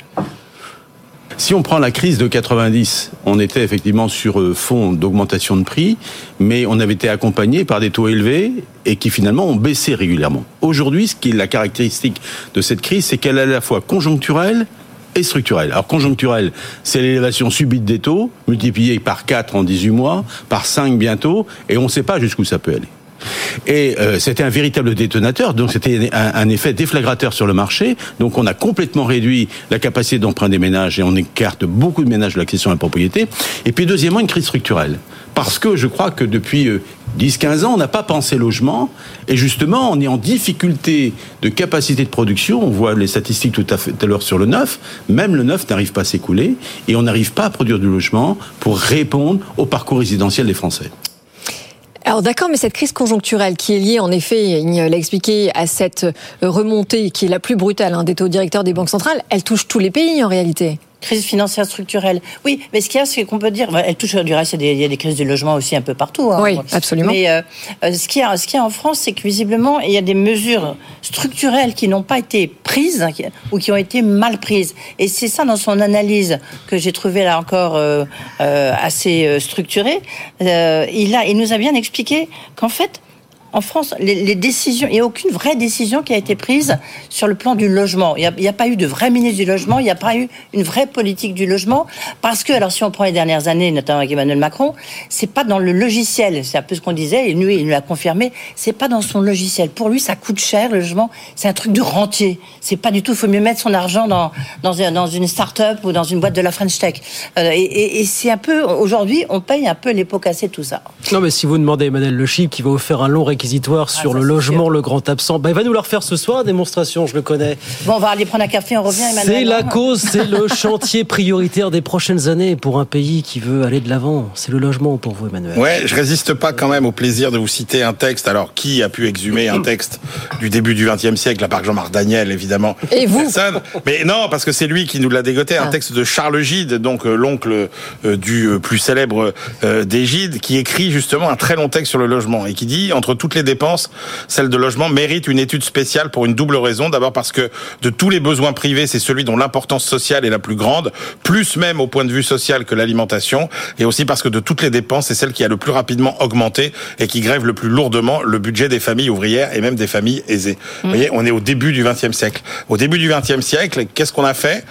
Speaker 11: Si on prend la crise de 90, on était effectivement sur euh, fond d'augmentation de prix, mais on avait été accompagné par des taux élevés et qui finalement ont baissé régulièrement. Aujourd'hui, ce qui est la caractéristique de cette crise, c'est qu'elle est à la fois conjoncturelle et structurelle. Alors conjoncturelle, c'est l'élévation subite des taux, multipliée par 4 en 18 mois, par 5 bientôt, et on ne sait pas jusqu'où ça peut aller. Et euh, c'était un véritable détonateur, donc c'était un, un, effet déflagrateur sur le marché. Donc on a complètement réduit la capacité d'emprunt des ménages et on écarte beaucoup de ménages de l'accession à la propriété. Et puis deuxièmement, une crise structurelle. Parce que je crois que depuis 10-15 ans, on n'a pas pensé logement. Et justement, on est en difficulté de capacité de production. On voit les statistiques tout à, à l'heure sur le neuf. Même le neuf n'arrive pas à s'écouler. Et on n'arrive pas à produire du logement pour répondre au parcours résidentiel des Français.
Speaker 2: Alors d'accord, mais cette crise conjoncturelle qui est liée en effet, il l'a expliqué, à cette remontée qui est la plus brutale hein, des taux directeurs des banques centrales, elle touche tous les pays en réalité
Speaker 3: crise financière structurelle. Oui, mais ce qu'il y a, c'est qu'on peut dire, elle touche du reste, il y, a des, il y a des crises du logement aussi un peu partout. Hein.
Speaker 2: Oui, absolument.
Speaker 3: Mais euh, ce qu'il y a, ce qu'il y a en France, c'est que visiblement, il y a des mesures structurelles qui n'ont pas été prises ou qui ont été mal prises. Et c'est ça dans son analyse que j'ai trouvé là encore euh, euh, assez structurée. il a, il nous a bien expliqué qu'en fait, en France, les, décisions, il n'y a aucune vraie décision qui a été prise sur le plan du logement. Il n'y a, pas eu de vrai ministre du logement, il n'y a pas eu une vraie politique du logement, parce que, alors si on prend les dernières années, notamment avec Emmanuel Macron, c'est pas dans le logiciel, c'est un peu ce qu'on disait, et lui, il nous l'a confirmé, c'est pas dans son logiciel. Pour lui, ça coûte cher, le logement, c'est un truc de rentier. C'est pas du tout, il faut mieux mettre son argent dans, une start-up ou dans une boîte de la French Tech. Euh, et, c'est un peu, aujourd'hui, on paye un peu les pots cassés tout ça.
Speaker 1: Non, mais si vous demandez Emmanuel Le Chip qui va vous faire un long réquisitoire sur ah, le logement, le grand absent. Ben, il va nous le refaire ce soir, démonstration, je le connais.
Speaker 3: Bon, on va aller prendre un café, on revient, Emmanuel.
Speaker 1: C'est la cause, c'est le chantier prioritaire des prochaines années pour un pays qui veut aller de l'avant. C'est le logement pour vous, Emmanuel.
Speaker 12: Ouais, je résiste pas quand même au plaisir de vous citer un texte. Alors, qui a pu exhumer un texte du début du XXe siècle, à part Jean-Marc Daniel, évidemment
Speaker 2: Et vous
Speaker 12: Personne. Mais non, parce que c'est lui qui nous l'a dégoté, un ah. texte de Charles Gide, donc euh, l'oncle euh, du euh, plus célèbre des Gide, qui écrit justement un très long texte sur le logement et qui dit, entre toutes les dépenses, celle de logement mérite une étude spéciale pour une double raison. D'abord parce que de tous les besoins privés, c'est celui dont l'importance sociale est la plus grande, plus même au point de vue social que l'alimentation, et aussi parce que de toutes les dépenses, c'est celle qui a le plus rapidement augmenté et qui grève le plus lourdement le budget des familles ouvrières et même des familles aisées. Mmh. Vous voyez, on est au début du XXe siècle. Au début du XXe siècle, qu'est-ce qu'on a fait?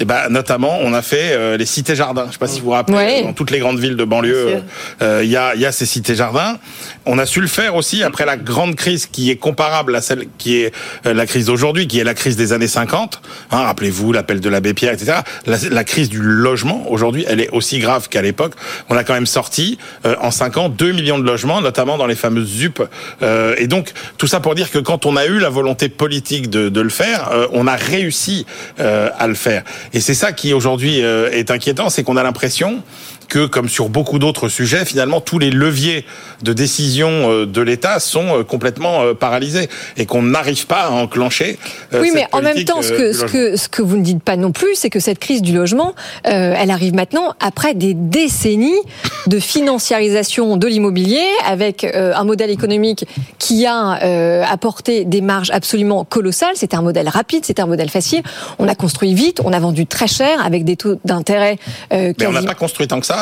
Speaker 12: Et ben notamment on a fait euh, les cités jardins. Je sais pas si vous vous rappelez
Speaker 2: ouais.
Speaker 12: dans toutes les grandes villes de banlieue, il euh, y a il y a ces cités jardins. On a su le faire aussi après la grande crise qui est comparable à celle qui est euh, la crise d'aujourd'hui, qui est la crise des années 50. Hein, Rappelez-vous l'appel de l'abbé Pierre, etc. La, la, crise du logement aujourd'hui, elle est aussi grave qu'à l'époque. On a quand même sorti euh, en 5 ans 2 millions de logements, notamment dans les fameuses ZUP. Euh, et donc tout ça pour dire que quand on a eu la volonté politique de, de le faire, on a réussi à le faire. Et c'est ça qui aujourd'hui est inquiétant, c'est qu'on a l'impression que, comme sur beaucoup d'autres sujets, finalement, tous les leviers de décision euh, de l'État sont euh, complètement euh, paralysés et qu'on n'arrive pas à enclencher.
Speaker 2: Oui,
Speaker 12: cette
Speaker 2: mais en même temps, ce que,
Speaker 12: du
Speaker 2: ce,
Speaker 12: logement.
Speaker 2: que, ce que vous ne dites pas non plus, c'est que cette crise du logement, euh, elle arrive maintenant après des décennies de financiarisation de l'immobilier, avec euh, un modèle économique qui a euh, apporté des marges absolument colossales. C'était un modèle rapide, c'était un modèle facile. On a construit vite, on a vendu très cher, avec des taux d'intérêt
Speaker 12: Mais on n'a pas construit tant que ça.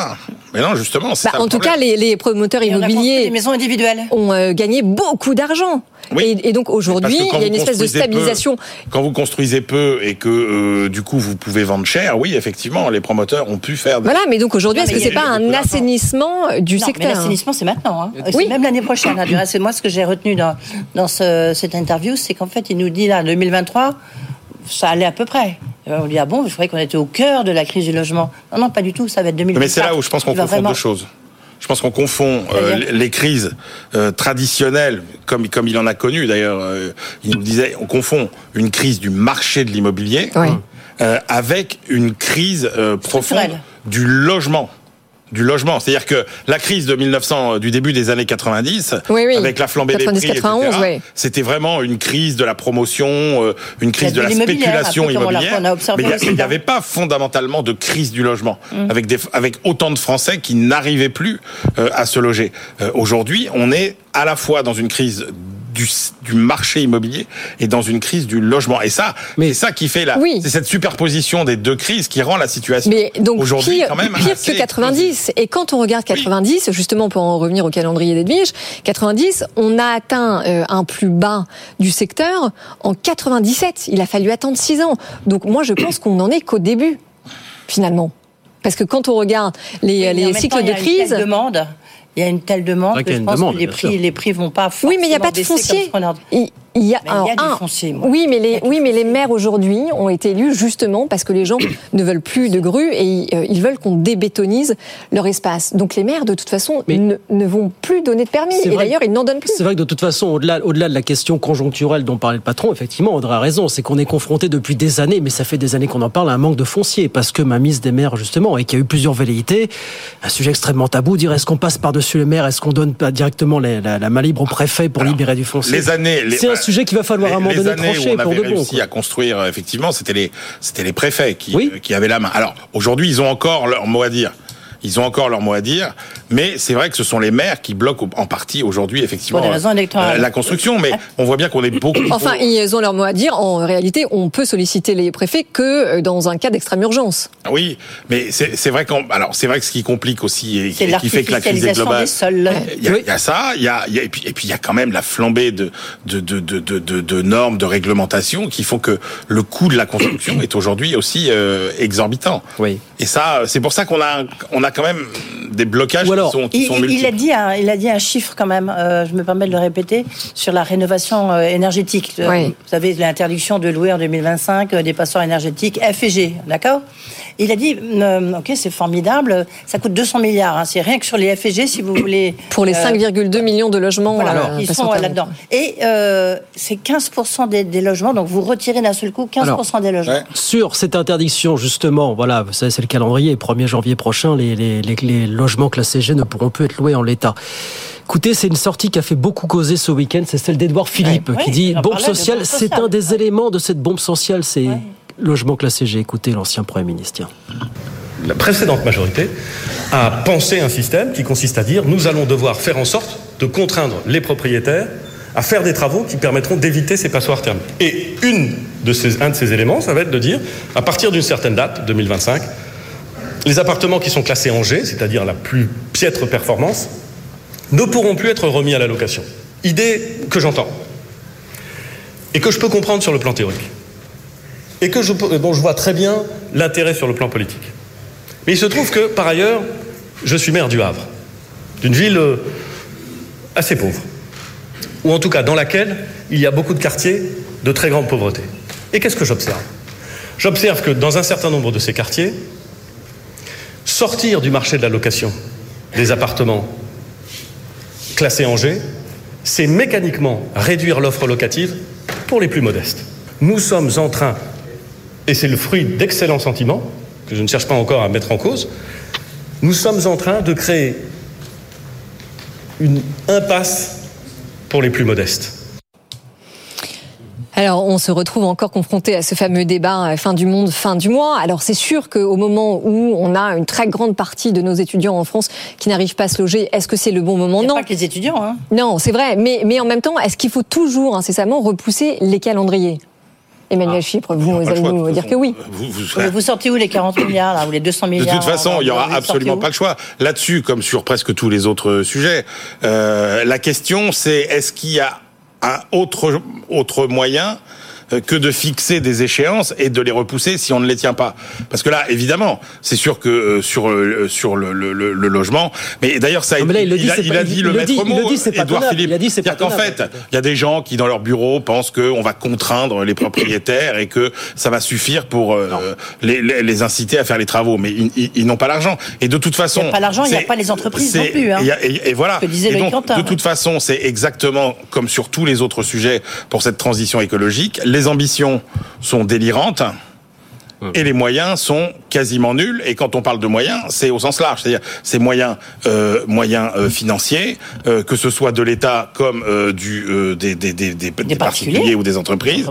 Speaker 12: Mais non, justement, c'est
Speaker 2: Bah, en tout
Speaker 12: problème.
Speaker 2: cas, les, les promoteurs immobiliers
Speaker 3: des maisons individuelles.
Speaker 2: ont euh, gagné beaucoup d'argent. Et, et donc aujourd'hui, il y a une espèce de
Speaker 12: peu-
Speaker 2: stabilisation.
Speaker 12: quand vous construisez peu et que euh, du coup vous pouvez vendre cher, oui, effectivement, les promoteurs ont pu faire. des-
Speaker 2: Voilà, mais donc aujourd'hui, est-ce que c'est
Speaker 3: a
Speaker 2: pas un assainissement du
Speaker 3: non,
Speaker 2: secteur
Speaker 3: Mais l'assainissement, c'est maintenant. Hein.
Speaker 2: Oui.
Speaker 3: Même l'année prochaine. hein. Du reste, C'est moi ce que j'ai retenu dans, dans ce- cette interview, c'est qu'en fait, il nous dit là, 2023, ça allait à peu près. Et on dit ah bon, je croyais qu'on était au cœur de la crise du logement. Non, non, pas du tout. Ça va être 2024.
Speaker 12: Mais c'est là où je pense qu'on confond
Speaker 3: vraiment-
Speaker 12: deux choses. Je pense qu'on confond euh, les crises euh, traditionnelles, comme, comme il en a connu d'ailleurs. euh, il nous disait, on confond une crise du marché de l'immobilier euh, avec une crise euh, profonde du logement. Du logement, c'est-à-dire que la crise de 1900, euh, du début des années 90,
Speaker 2: Oui, oui.
Speaker 12: avec la flambée des
Speaker 2: 90,
Speaker 12: prix,
Speaker 2: 91,
Speaker 12: etc.,
Speaker 2: oui.
Speaker 12: c'était vraiment une crise de la promotion, euh, une crise
Speaker 3: de
Speaker 12: la spéculation immobilière. Mais il n'y avait pas fondamentalement de crise du logement,
Speaker 3: Mm.
Speaker 12: avec, des, avec autant de Français qui n'arrivaient plus euh, à se loger. Euh, Aujourd'hui, on est à la fois dans une crise du, du marché immobilier et dans une crise du logement. Et ça, c'est ça qui fait la,
Speaker 2: Oui.
Speaker 12: c'est cette superposition des deux crises qui rend la situation
Speaker 2: Mais donc
Speaker 12: aujourd'hui
Speaker 2: pire,
Speaker 12: quand même
Speaker 2: pire
Speaker 12: assez
Speaker 2: que 90. Et quand on regarde 90, justement pour en revenir au calendrier d'Edwige, 90, on a atteint euh, un plus bas du secteur en 97. Il a fallu attendre 6 ans. Donc moi je pense qu'on n'en est qu'au début, finalement. Parce que quand on regarde les, les cycles
Speaker 3: temps,
Speaker 2: de crise...
Speaker 3: demande? Il y a une telle demande que je pense
Speaker 1: demande,
Speaker 3: que les prix,
Speaker 1: sûr.
Speaker 3: les prix vont pas
Speaker 2: Oui, mais il n'y a pas de
Speaker 3: forcément
Speaker 2: foncier. Il, y a,
Speaker 3: Mais il y a
Speaker 2: alors,
Speaker 3: du
Speaker 2: un,
Speaker 3: foncier, moi.
Speaker 2: Oui, mais les, oui, mais les maires aujourd'hui ont été élus justement parce que les gens ne veulent plus de grues et euh, ils veulent qu'on débétonise leur espace. Donc les maires, de toute façon, ne, ne vont plus donner de permis. Et d'ailleurs, ils n'en donnent plus.
Speaker 1: C'est vrai que de toute façon, au-delà au -delà de la question conjoncturelle dont parlait le patron, effectivement, Audrey a raison. C'est qu'on est confronté depuis des années, mais ça fait des années qu'on en parle, à un manque de foncier. Parce que ma mise des maires, justement, et qu'il y a eu plusieurs velléités, un sujet extrêmement tabou, dire est-ce qu'on passe par-dessus le maire, est-ce qu'on donne pas directement les- la, la main libre au préfet pour libérer du foncier?
Speaker 12: les années, les-
Speaker 1: C'est un sujet qu'il va falloir à un moment
Speaker 12: les
Speaker 1: donné
Speaker 12: années où
Speaker 1: trancher
Speaker 12: on
Speaker 1: pour
Speaker 12: avait
Speaker 1: de bon.
Speaker 12: réussi
Speaker 1: quoi.
Speaker 12: à construire, euh, effectivement, c'était les, c'était les préfets qui, euh, qui avaient la main. Alors aujourd'hui, ils ont encore leur mot à dire. Ils ont encore leur mot à dire, mais c'est vrai que ce sont les maires qui bloquent en partie aujourd'hui, effectivement,
Speaker 3: Pour des raisons électorales.
Speaker 12: euh, la construction. Mais on voit bien qu'on est beaucoup.
Speaker 2: Enfin, ils ont leur mot à dire. En réalité, on peut solliciter les préfets que euh, dans un cas d'extrême urgence.
Speaker 12: Oui, mais c'est vrai qu'on alors c'est vrai que ce qui complique aussi et,
Speaker 3: C'est
Speaker 12: et qui fait que la crise est
Speaker 3: l'artificialisation
Speaker 12: globale.
Speaker 3: des sols.
Speaker 12: Il y, a, il y a ça, il y a, il y a- et puis et puis il y a quand même la flambée de de de de de, de- de normes, de réglementations qui font que le coût de la construction est aujourd'hui aussi euh, exorbitant.
Speaker 1: Oui.
Speaker 12: Et ça, c'est pour ça qu'on a on a quand même des blocages qui sont qui
Speaker 3: Il,
Speaker 12: sont
Speaker 3: il- il
Speaker 12: multiples.
Speaker 3: a dit un, il a dit un chiffre quand même, euh, je me permets de le répéter, sur la rénovation euh, énergétique. Euh,
Speaker 2: Oui.
Speaker 3: Vous savez, l'interdiction de louer en 2025 euh, des passoires énergétiques F et G, d'accord? Il a dit, euh, ok, c'est formidable, ça coûte 200 milliards, hein, c'est rien que sur les F et G, si vous voulez...
Speaker 2: Pour les
Speaker 3: euh,
Speaker 2: 5,2 millions de logements
Speaker 3: voilà,
Speaker 2: euh,
Speaker 3: ils sont euh, là-dedans. Et euh, c'est 15% des, des logements, donc vous retirez d'un seul coup 15%
Speaker 1: Alors,
Speaker 3: des logements.
Speaker 1: Sur cette interdiction, justement, voilà, vous savez, c'est le calendrier. 1er janvier prochain, les, les, les, les logements classés G ne pourront plus être loués en l'état. Écoutez, c'est une sortie qui a fait beaucoup causer ce week-end. C'est celle d'Edouard Philippe
Speaker 3: Ouais,
Speaker 1: qui dit bombe sociale. C'est un des éléments de cette bombe sociale, c'est logements classés G. Écoutez l'ancien Premier ministre.
Speaker 13: La précédente majorité a pensé un système qui consiste à dire nous allons devoir faire en sorte de contraindre les propriétaires à faire des travaux qui permettront d'éviter ces passoires thermiques. Et un de ces éléments, ça va être de dire, à partir d'une certaine date, 2025, les appartements qui sont classés en G, c'est-à-dire la plus piètre performance, ne pourront plus être remis à la location. Idée que j'entends et que je peux comprendre sur le plan théorique et que je, dont je vois très bien l'intérêt sur le plan politique. Mais il se trouve que, par ailleurs, je suis maire du Havre, d'une ville euh, assez pauvre, ou en tout cas dans laquelle il y a beaucoup de quartiers de très grande pauvreté. Et qu'est-ce que j'observe? J'observe que dans un certain nombre de ces quartiers, sortir du marché de la location des appartements classés en G, c'est mécaniquement réduire l'offre locative pour les plus modestes. Nous sommes en train, et c'est le fruit d'excellents sentiments, que je ne cherche pas encore à mettre en cause, nous sommes en train de créer une impasse pour les plus modestes.
Speaker 2: Alors, on se retrouve encore confronté à ce fameux débat euh, fin du monde, fin du mois. Alors, c'est sûr qu'au moment où on a une très grande partie de nos étudiants en France qui n'arrivent pas à se loger, est-ce que c'est le bon moment?
Speaker 3: Non. Pas que les étudiants. Hein.
Speaker 2: Non, c'est vrai. Mais, mais en même temps, est-ce qu'il faut toujours incessamment repousser les calendriers? Emmanuel ah, Chypre, vous allez nous dire que oui.
Speaker 3: Vous, vous, vous, sortez où les 40 milliards, là, ou les 200 milliards
Speaker 12: De toute façon, il n'y aura absolument pas le choix. Là-dessus, comme sur presque tous les autres sujets, euh, la question c'est est-ce qu'il y a un autre, autre moyen euh, que de fixer des échéances et de les repousser si on ne les tient pas. Parce que là, évidemment, c'est sûr que euh, sur euh, sur le, le, le, logement, mais d'ailleurs ça,
Speaker 1: il,
Speaker 12: a, dit le maître mot, Edouard Philippe.
Speaker 1: Il
Speaker 12: c'est qu'en fait, il y a des gens qui dans leur bureau pensent qu'on va contraindre les propriétaires et que ça va suffire pour les, les, inciter à faire les travaux, mais ils, n'ont pas l'argent. Et de toute façon, il
Speaker 3: n'y a pas l'argent, il n'y a pas les entreprises non plus. Hein.
Speaker 12: Et, voilà. et donc, de toute façon, c'est exactement comme sur tous les autres sujets pour cette transition écologique. Les les ambitions sont délirantes et les moyens sont quasiment nuls. Et quand on parle de moyens, c'est au sens large, c'est-à-dire ces moyens, euh, moyens euh, financiers, euh, que ce soit de l'État comme euh, du euh, des, des, des, des, particuliers. ou des entreprises.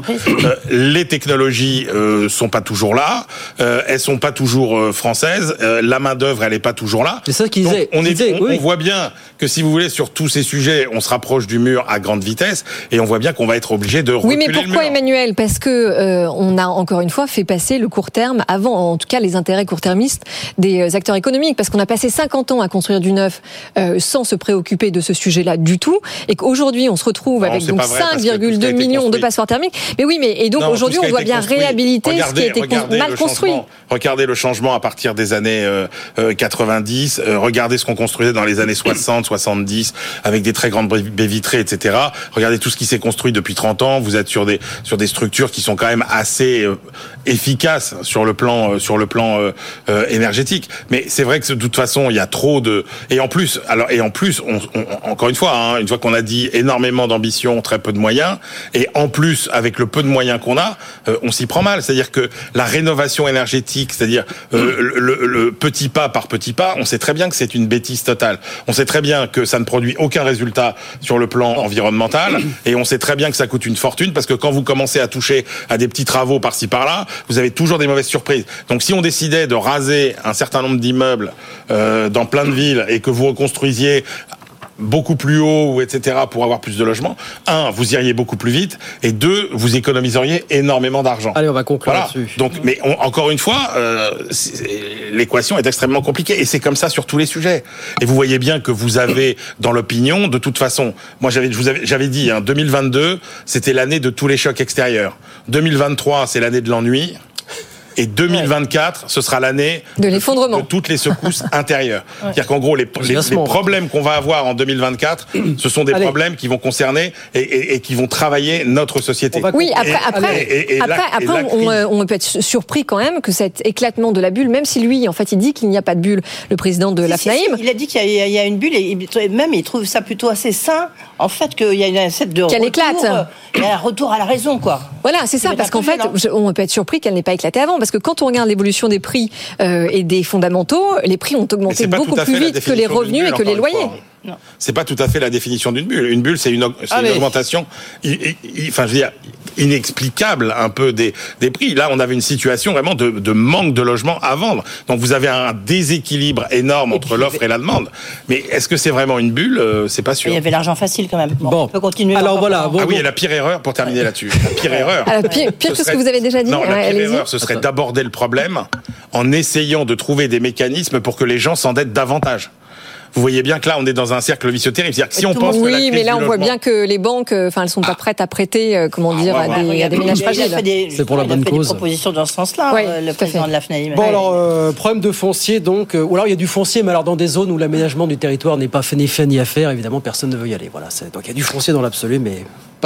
Speaker 12: les technologies sont pas toujours là, elles sont pas toujours françaises. la main d'œuvre, elle est pas toujours là.
Speaker 1: C'est ça qu'ils
Speaker 12: on, est, on, voit bien que si vous voulez sur tous ces sujets, on se rapproche du mur à grande vitesse et on voit bien qu'on va être obligé de.
Speaker 2: Oui, mais pourquoi Emmanuel? Parce que on a encore une fois fait passer le court terme avant, en tout cas les intérêts court-termistes des euh, acteurs économiques, parce qu'on a passé 50 ans à construire du neuf euh, sans se préoccuper de ce sujet-là du tout, et qu'aujourd'hui on se retrouve avec donc 5,2 millions de passeports thermiques. Mais oui, mais et donc aujourd'hui on doit bien réhabiliter ce qui a été mal construit.
Speaker 12: Regardez le changement à partir des années 90. Euh, regardez ce qu'on construisait dans les années 60, 70, avec des très grandes baies vitrées, etc. Regardez tout ce qui s'est construit depuis 30 ans. Vous êtes sur des sur des structures qui sont quand même assez efficaces sur le plan sur le plan euh, euh, énergétique. Mais c'est vrai que de toute façon, il y a trop de et en plus, alors et en plus, on, encore une fois, hein, une fois qu'on a dit énormément d'ambition, très peu de moyens, et en plus avec le peu de moyens qu'on a, euh, on s'y prend mal. C'est-à-dire que la rénovation énergétique, c'est-à-dire le, le, petit pas par petit pas, on sait très bien que c'est une bêtise totale. On sait très bien que ça ne produit aucun résultat sur le plan environnemental, et on sait très bien que ça coûte une fortune parce que quand vous commencez à toucher à des petits travaux par-ci par-là, vous avez toujours des mauvaises surprises. Donc si on décidait de raser un certain nombre d'immeubles euh, dans plein de villes et que vous reconstruisiez beaucoup plus haut, ou etc., pour avoir plus de logements, un, vous iriez beaucoup plus vite, et deux, vous économiseriez énormément d'argent.
Speaker 1: Allez, on va conclure là-dessus.
Speaker 12: Donc, mais encore une fois, euh, l'équation est extrêmement compliquée, et c'est comme ça sur tous les sujets. Et vous voyez bien que vous avez dans l'opinion, de toute façon, moi j'avais, j'avais dit, hein, 2022, c'était l'année de tous les chocs extérieurs. 2023, c'est l'année de l'ennui. Et 2024, ce sera l'année
Speaker 2: de l'effondrement
Speaker 12: de, toutes les secousses intérieures. C'est-à-dire qu'en gros, les, problèmes qu'on va avoir en 2024, ce sont des problèmes qui vont concerner et, qui vont travailler notre société.
Speaker 2: Oui, après, après, après, on, peut être surpris quand même que cet éclatement de la bulle, même si lui, en fait, il dit qu'il n'y a pas de bulle, le président de la FNAIM.
Speaker 3: il a dit qu'il y, a une bulle et même il trouve ça plutôt assez sain, en fait, qu'il y a une cette de
Speaker 2: qu'elle éclate.
Speaker 3: Il y a un retour à la raison, quoi.
Speaker 2: Voilà, c'est ça, parce qu'en fait, on peut être surpris qu'elle n'ait pas éclaté avant parce que quand on regarde l'évolution des prix euh, et des fondamentaux, les prix ont augmenté beaucoup plus vite que les revenus et que les loyers.
Speaker 12: C'est pas tout à fait la définition d'une bulle. Une bulle, c'est une, ah, augmentation, enfin, je veux dire, inexplicable un peu des, des prix. Là, on avait une situation vraiment de, de manque de logements à vendre. Donc, vous avez un déséquilibre énorme entre l'offre et la demande. Mais est-ce que c'est vraiment une bulle? Euh, C'est pas sûr.
Speaker 3: Il y avait l'argent facile quand même.
Speaker 1: Bon,
Speaker 3: on peut continuer.
Speaker 1: Alors voilà.
Speaker 12: ah oui, et la pire erreur pour terminer là-dessus. La pire erreur.
Speaker 2: pire, pire que ce que vous avez déjà dit.
Speaker 12: Non, la pire erreur, ce serait d'aborder le problème en essayant de trouver des mécanismes pour que les gens s'endettent davantage vous voyez bien que là, on est dans un cercle vicieux terrible. C'est-à-dire que si on pense
Speaker 2: oui,
Speaker 12: que la
Speaker 2: mais là, on voit bien que les banques, euh, enfin, elles sont pas ah. prêtes à prêter, euh, comment ah, dire, à, des, à, des, ménages fragiles.
Speaker 1: C'est pour la bonne
Speaker 3: cause. Des propositions dans ce sens-là, euh, le président de la FNAIM.
Speaker 1: Bon, alors, problème de foncier, donc, ou alors il y a du foncier, mais alors dans des zones où l'aménagement du territoire n'est pas fait ni fait ni à faire, évidemment, personne ne veut y aller. Voilà. Donc il y a du foncier dans l'absolu, mais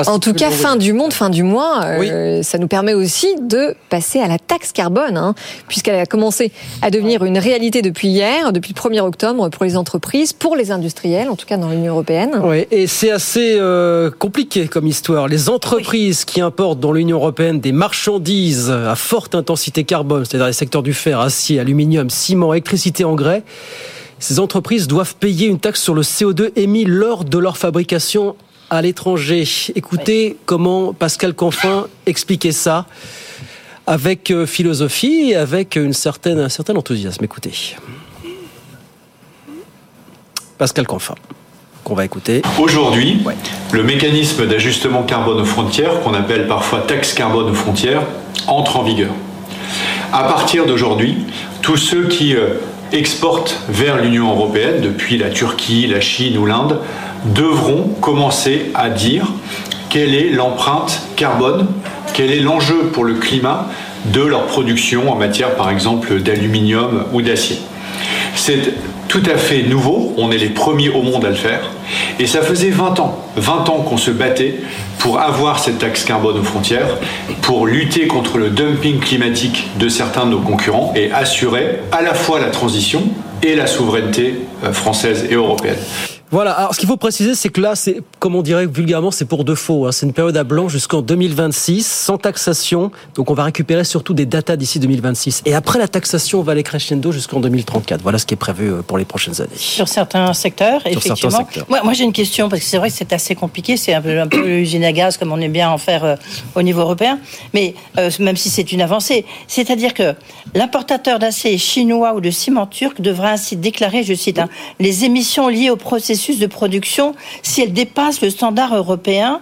Speaker 2: En tout cas, fin du monde, fin du mois, euh, ça nous permet aussi de passer à la taxe carbone, hein, puisqu'elle a commencé à devenir une réalité depuis hier, depuis le 1er octobre, pour les entreprises, pour les industriels, en tout cas dans l'Union européenne.
Speaker 1: Oui, et c'est assez euh, compliqué comme histoire. Les entreprises qui importent dans l'Union européenne des marchandises à forte intensité carbone, c'est-à-dire les secteurs du fer, acier, aluminium, ciment, électricité, engrais, ces entreprises doivent payer une taxe sur le CO2 émis lors de leur fabrication à l'étranger. Écoutez comment Pascal Canfin expliquait ça avec euh, philosophie et avec une certaine, un certain enthousiasme. Écoutez. Pascal Canfin, qu'on va écouter.
Speaker 14: Aujourd'hui, le mécanisme d'ajustement carbone aux frontières, qu'on appelle parfois taxe carbone aux frontières, entre en vigueur. À partir d'aujourd'hui, tous ceux qui euh, exportent vers l'Union européenne, depuis la Turquie, la Chine ou l'Inde, devront commencer à dire quelle est l'empreinte carbone, quel est l'enjeu pour le climat de leur production en matière par exemple d'aluminium ou d'acier. C'est tout à fait nouveau, on est les premiers au monde à le faire, et ça faisait 20 ans, 20 ans qu'on se battait pour avoir cette taxe carbone aux frontières, pour lutter contre le dumping climatique de certains de nos concurrents et assurer à la fois la transition et la souveraineté euh, française et européenne.
Speaker 1: Voilà. Alors, ce qu'il faut préciser, c'est que là, c'est, comme on dirait vulgairement, c'est pour de faux. Hein. C'est une période à blanc jusqu'en 2026, sans taxation. Donc, on va récupérer surtout des datas d'ici 2026. Et après la taxation, on va aller crescendo jusqu'en 2034. Voilà ce qui est prévu euh, pour les prochaines années.
Speaker 3: Sur certains secteurs,
Speaker 1: Sur
Speaker 3: effectivement.
Speaker 1: certains secteurs.
Speaker 3: Moi, moi j'ai une question, parce que c'est vrai que c'est assez compliqué. C'est un peu, un peu l'usine à gaz, comme on aime bien en faire euh, au niveau européen. Mais euh, même si c'est une avancée, c'est-à-dire que l'importateur d'acier chinois ou de ciment turc devra ainsi déclarer, je cite, hein, les émissions liées au processus de production si elles dépassent le standard européen.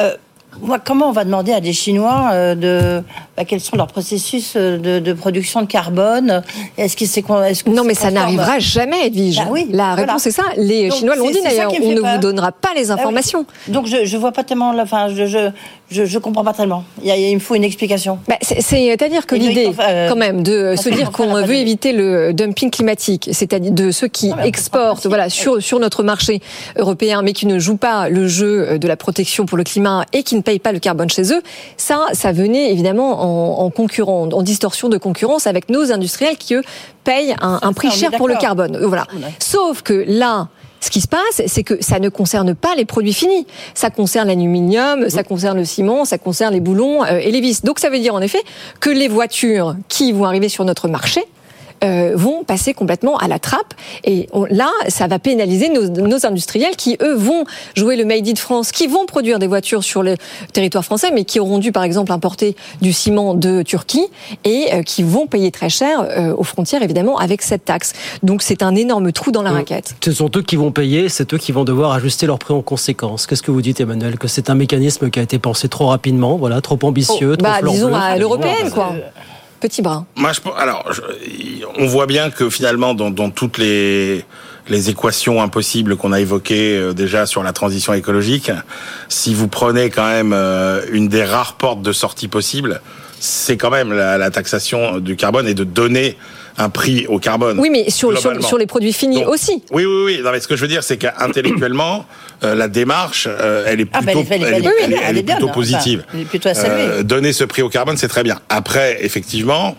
Speaker 3: Euh, moi, comment on va demander à des Chinois euh, de bah, quels sont leurs processus euh, de, de production de carbone? Est-ce que c'est est
Speaker 2: Non, mais ça n'arrivera jamais, Edwige.
Speaker 3: Bah oui,
Speaker 2: la
Speaker 3: voilà.
Speaker 2: réponse est ça. Les
Speaker 3: Donc,
Speaker 2: Chinois l'ont dit d'ailleurs. On ne
Speaker 3: peur.
Speaker 2: vous donnera pas les
Speaker 3: Ah oui.
Speaker 2: informations.
Speaker 3: Donc je je vois pas tellement. Enfin, je je je, je comprends pas tellement. Il, y a- il me faut une explication.
Speaker 2: Bah, c'est- C'est-à-dire que l'idée,
Speaker 3: euh,
Speaker 2: quand même, de se dire qu'on veut éviter le dumping climatique, c'est-à-dire de ceux qui exportent, voilà, sur sur notre marché européen, mais qui ne jouent pas le jeu de la protection pour le climat et qui ne payent pas le carbone chez eux, ça, ça venait évidemment en, en concurrent, en distorsion de concurrence avec nos industriels qui eux payent un, un prix cher pour le carbone. Euh, Voilà. Sauf que là. Ce qui se passe, c'est que ça ne concerne pas les produits finis. Ça concerne l'aluminium, ça concerne le ciment, ça concerne les boulons euh, et les vis. Donc ça veut dire en effet que les voitures qui vont arriver sur notre marché euh, vont passer complètement à la trappe. Et on- là, ça va pénaliser nos, nos industriels qui, eux, vont jouer le Made in France, qui vont produire des voitures sur le territoire français, mais qui auront dû, par exemple, importer du ciment de Turquie et euh, qui vont payer très cher euh, aux frontières, évidemment, avec cette taxe. Donc c'est un énorme trou dans la raquette.
Speaker 1: Ce sont eux qui vont payer, c'est eux qui vont devoir ajuster leur prix en conséquence. Qu'est-ce que vous dites, Emmanuel? Que c'est un mécanisme qui a été pensé trop rapidement, voilà, trop ambitieux, trop
Speaker 2: bah, disons à l'européenne, quoi. Petit bras.
Speaker 12: Moi, je, alors, je- on voit bien que finalement, dans, dans toutes les les équations impossibles qu'on a évoquées euh, déjà sur la transition écologique, si vous prenez quand même euh, une des rares portes de sortie possibles, c'est quand même la, la taxation du carbone et de donner un prix au carbone.
Speaker 2: Oui, mais sur, sur, les produits finis
Speaker 12: Donc,
Speaker 2: aussi.
Speaker 12: Oui, oui, oui. Non, mais ce que je veux dire, c'est qu'intellectuellement, euh, la démarche, euh, elle est plutôt,
Speaker 3: elle est-
Speaker 12: plutôt positive.
Speaker 3: Enfin, elle est plutôt à saluer.
Speaker 12: Euh, donner ce prix au carbone, c'est très bien. Après, effectivement,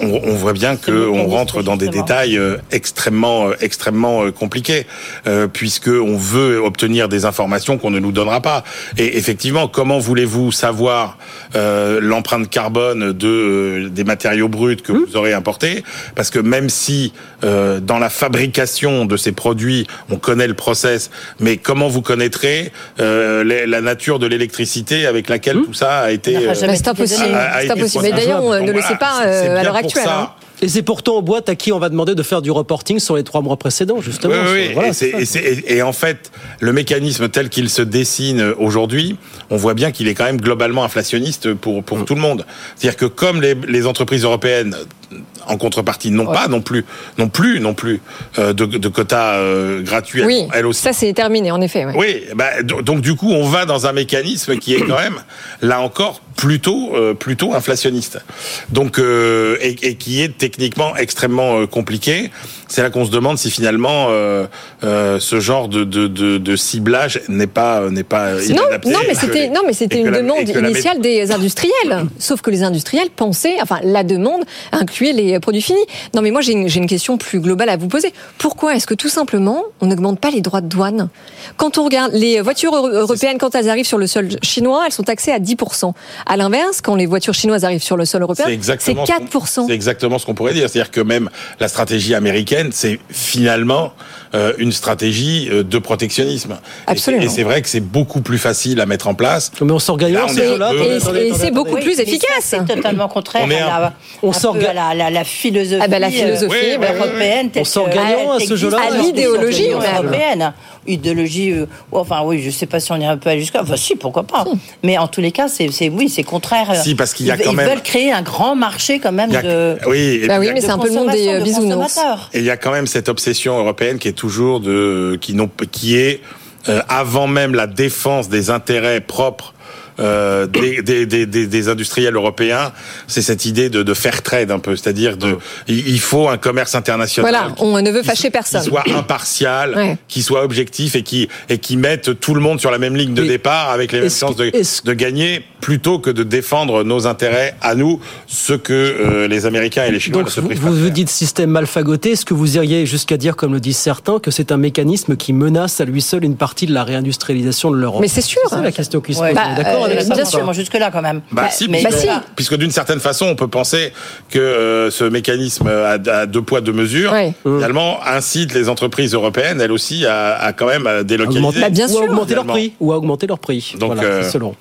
Speaker 12: on, on voit bien que on rentre dans des détails euh, extrêmement, euh, extrêmement euh, compliqués, euh, puisque on veut obtenir des informations qu'on ne nous donnera pas. Et effectivement, comment voulez-vous savoir euh, l'empreinte carbone de euh, des matériaux bruts que vous aurez importés? Parce que même si euh, dans la fabrication de ces produits, on connaît le process, mais comment vous connaîtrez euh, les- la nature de l'électricité avec laquelle tout ça a été euh,
Speaker 2: Bah, c'est impossible.
Speaker 12: a- a
Speaker 2: C'est
Speaker 12: été
Speaker 2: impossible. Mais d'ailleurs, on ne le sait pas euh, à l'heure actuelle.
Speaker 12: ça.
Speaker 2: hein.
Speaker 1: Et c'est pourtant en boîte à qui on va demander de faire du reporting sur les trois mois précédents, justement.
Speaker 12: Oui, oui, oui.
Speaker 1: Voilà,
Speaker 12: et,
Speaker 1: ça.
Speaker 12: en fait, le mécanisme tel qu'il se dessine aujourd'hui, on voit bien qu'il est quand même globalement inflationniste pour, pour tout le monde. C'est-à-dire que comme les, les entreprises européennes en contrepartie, non pas non plus, non plus, non plus euh, de, de quotas euh, gratuits.
Speaker 2: Oui,
Speaker 12: aussi.
Speaker 2: ça c'est terminé en effet. ouais.
Speaker 12: Oui, bah, do- donc du coup, on va dans un mécanisme qui est quand même, là encore, plutôt, euh, plutôt inflationniste. Donc, euh, et, et qui est techniquement extrêmement euh, compliqué. C'est là qu'on se demande si finalement euh, euh, ce genre de, de, de, de ciblage n'est pas n'est pas
Speaker 2: Non,
Speaker 12: inadapté.
Speaker 2: non, mais c'était non, mais c'était une demande
Speaker 12: la
Speaker 2: initiale des industriels. Sauf que les industriels pensaient, enfin, la demande incluait les produits finis. Non, mais moi j'ai une, j'ai une question plus globale à vous poser. Pourquoi est-ce que tout simplement on n'augmente pas les droits de douane? Quand on regarde les voitures euro- européennes, quand elles arrivent sur le sol chinois, elles sont taxées à 10%. À l'inverse, quand les voitures chinoises arrivent sur le sol européen,
Speaker 12: C'est
Speaker 2: c'est
Speaker 12: exactement, ce qu'on-
Speaker 2: 4%.
Speaker 12: C'est exactement ce qu'on pourrait dire. C'est-à-dire que même la stratégie américaine, c'est finalement une stratégie euh, de protectionnisme. Et c'est-
Speaker 2: Absolument.
Speaker 12: Et c'est vrai que c'est beaucoup plus facile à mettre en place.
Speaker 1: Mais on
Speaker 12: peu-
Speaker 2: Et, c'est beaucoup
Speaker 3: Oui,
Speaker 2: plus efficace.
Speaker 3: C'est totalement contraire à, la,
Speaker 1: on
Speaker 3: un
Speaker 1: sort
Speaker 3: peu
Speaker 1: ga-
Speaker 3: à la, la, la philosophie,
Speaker 2: Ah ben, la philosophie,
Speaker 3: euh,
Speaker 2: bah oui, oui.
Speaker 3: européenne.
Speaker 1: On sort
Speaker 3: que-
Speaker 1: gagnant à ce jeu-là
Speaker 2: À l'idéologie,
Speaker 3: européenne. Idéologie, euh, enfin oui, je sais pas si on irait un peu jusqu'à. Enfin si, pourquoi pas. Mais en tous les cas, c'est oui, c'est contraire.
Speaker 12: Si, parce qu'il y a
Speaker 3: Ils-
Speaker 12: quand
Speaker 3: ils
Speaker 12: même-
Speaker 3: veulent créer un grand marché quand même
Speaker 12: a-
Speaker 3: de.
Speaker 12: oui, et
Speaker 2: Bah oui, mais c'est un peu le monde des euh,
Speaker 3: de
Speaker 2: bisounours.
Speaker 3: consommateurs.
Speaker 12: Et il y a quand même cette obsession européenne qui est toujours de qui non qui est euh, avant même la défense des intérêts propres euh, des, des, des, des, industriels européens, c'est cette idée de, de fair trade un peu, c'est-à-dire de il faut un commerce international.
Speaker 2: Voilà, on ne veut fâcher personne.
Speaker 12: Qui soit impartial,
Speaker 2: Ouais.
Speaker 12: qui soit objectif et qui et qui mette tout le monde sur la même ligne de départ avec les mêmes chances de, de gagner plutôt que de défendre nos intérêts à nous, ce que euh, les Américains et les Chinois
Speaker 1: Donc
Speaker 12: se
Speaker 1: vous,
Speaker 12: privent
Speaker 1: vous vous dites système mal fagoté. Est-ce que vous iriez jusqu'à dire, comme le disent certains, que c'est un mécanisme qui menace à lui seul une partie de la réindustrialisation de l'Europe?
Speaker 2: Mais c'est sûr.
Speaker 1: C'est la question qui se
Speaker 3: Ouais.
Speaker 1: pose.
Speaker 2: Bah,
Speaker 1: D'accord
Speaker 2: euh, bien sûr.
Speaker 3: jusque-là quand même.
Speaker 12: Bah, si,
Speaker 3: mais
Speaker 12: puisque,
Speaker 2: bah si.
Speaker 12: puisque d'une certaine façon, on peut penser que euh, ce mécanisme à, à deux poids deux mesures,
Speaker 2: Ouais.
Speaker 12: finalement, incite les entreprises européennes, elles aussi, à, à quand même à délocaliser.
Speaker 1: Augmenter,
Speaker 2: Bah, bien
Speaker 1: ou
Speaker 2: sûr.
Speaker 1: à augmenter leur prix. Ou à augmenter leur prix.
Speaker 12: Donc,
Speaker 1: voilà,
Speaker 12: euh,
Speaker 1: selon.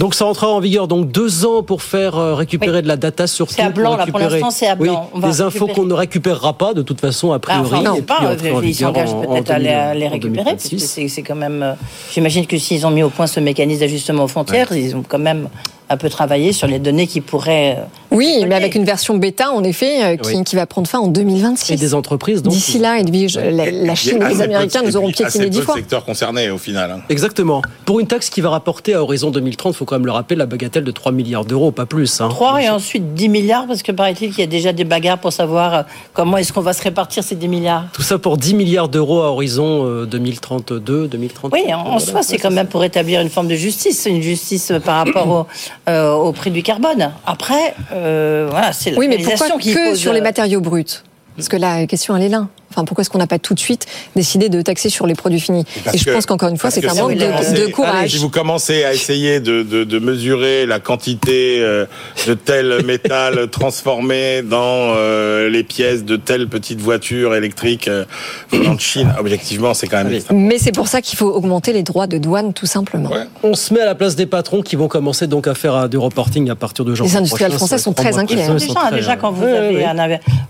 Speaker 1: Donc ça rentrera en vigueur donc deux ans pour faire euh, récupérer
Speaker 3: Oui.
Speaker 1: de la data sur
Speaker 3: C'est à blanc, là, pour l'instant, c'est à blanc. On va
Speaker 1: des infos qu'on ne récupérera pas de toute façon a
Speaker 3: Ah,
Speaker 1: priori.
Speaker 3: enfin, non,
Speaker 1: et puis
Speaker 3: pas,
Speaker 1: en
Speaker 3: ils s'engagent
Speaker 1: en- en
Speaker 3: peut-être à les, à les
Speaker 1: 2000, en
Speaker 3: récupérer,
Speaker 1: 2026.
Speaker 3: c'est c'est quand même. euh, J'imagine que s'ils ont mis au point ce mécanisme d'ajustement aux frontières, ils ont quand même un peu travaillé sur les données qui pourraient. euh,
Speaker 2: Oui, mais avec une version bêta, en effet, euh, qui,
Speaker 1: Oui.
Speaker 2: qui va prendre fin en 2026.
Speaker 1: Et des entreprises donc.
Speaker 2: D'ici là, Edwige, la, la Chine et les Américains nous auront piétiné dix fois.
Speaker 12: secteurs concernés au final. hein.
Speaker 1: Exactement. Pour une taxe qui va rapporter à horizon 2030, il faut quand même le rappeler, la bagatelle de 3 milliards d'euros, pas plus. Hein.
Speaker 3: 3 et ensuite 10 milliards, parce que paraît-il qu'il y a déjà des bagarres pour savoir euh, comment est-ce qu'on va se répartir ces 10 milliards.
Speaker 1: Tout ça pour 10 milliards d'euros à horizon euh, 2032, 2030.
Speaker 3: Oui, en, en soi, c'est quand même pour établir une forme de justice, une justice par rapport au, euh, au prix du carbone. Après, euh, voilà, c'est la
Speaker 2: Oui, mais pourquoi
Speaker 3: qui
Speaker 2: que
Speaker 3: pose,
Speaker 2: sur les
Speaker 3: euh,
Speaker 2: matériaux bruts? Parce que la question, elle est là. Enfin, pourquoi est-ce qu'on n'a pas tout de suite décidé de taxer sur les produits finis
Speaker 12: Parce
Speaker 2: Et je
Speaker 12: que-
Speaker 2: pense qu'encore une fois, c'est un manque de,
Speaker 12: Allez,
Speaker 2: courage.
Speaker 12: si vous commencez à essayer de, de, de mesurer la quantité euh, de tel métal transformé dans euh, les pièces de telle petite voiture électrique euh, venant de Chine, objectivement, c'est quand même
Speaker 2: Mais c'est pour ça qu'il faut augmenter les droits de douane, tout simplement.
Speaker 12: Ouais.
Speaker 1: On se met à la place des patrons qui vont commencer donc à faire euh, du reporting à partir de janvier.
Speaker 2: Les industriels français
Speaker 1: ça
Speaker 2: sont très inquiets, hein.
Speaker 3: Déjà,
Speaker 1: très,
Speaker 3: déjà, quand vous avez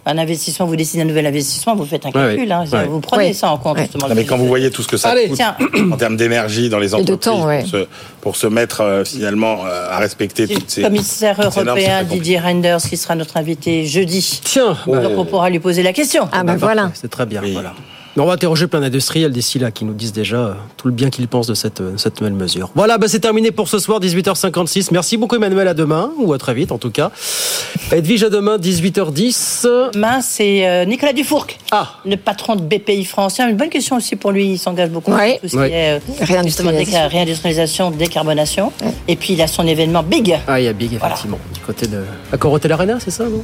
Speaker 3: un investissement, vous décidez un nouvel investissement, vous faites un
Speaker 1: Ouais,
Speaker 3: calcul. hein,
Speaker 1: ouais.
Speaker 3: Vous prenez
Speaker 2: Ouais.
Speaker 3: ça en compte,
Speaker 2: Ouais.
Speaker 3: justement.
Speaker 12: Non, mais quand vous voyez tout ce que ça
Speaker 1: Allez.
Speaker 12: coûte
Speaker 3: Tiens.
Speaker 12: en termes d'énergie dans les entreprises
Speaker 2: temps, ouais.
Speaker 12: pour, se, pour se mettre euh, finalement euh, à respecter toutes ces
Speaker 3: commissaire européen. Didier Reinders, qui sera notre invité jeudi.
Speaker 1: Tiens, bah,
Speaker 3: Donc on pourra lui poser la question.
Speaker 2: Ah ben
Speaker 1: bah,
Speaker 2: voilà.
Speaker 1: C'est très bien.
Speaker 12: Oui.
Speaker 1: Voilà. On va interroger plein d'industriels d'ici là qui nous disent déjà euh, tout le bien qu'ils pensent de cette, euh, cette nouvelle mesure. Voilà, bah, c'est terminé pour ce soir, 18h56. Merci beaucoup Emmanuel, à demain, ou à très vite en tout cas. Edwige, à demain, 18h10.
Speaker 3: Demain, c'est euh, Nicolas Dufourc,
Speaker 1: Ah,
Speaker 3: le patron de BPI France. Une bonne question aussi pour lui. Il s'engage beaucoup
Speaker 2: Ouais.
Speaker 3: tout ce
Speaker 1: Ouais.
Speaker 3: qui est
Speaker 2: Réindustrialisation.
Speaker 3: décarbonation. Et puis il a son événement Big.
Speaker 1: ah il y a Big,
Speaker 3: Voilà.
Speaker 1: effectivement, du côté de... À Corotel Arena, c'est ça, non?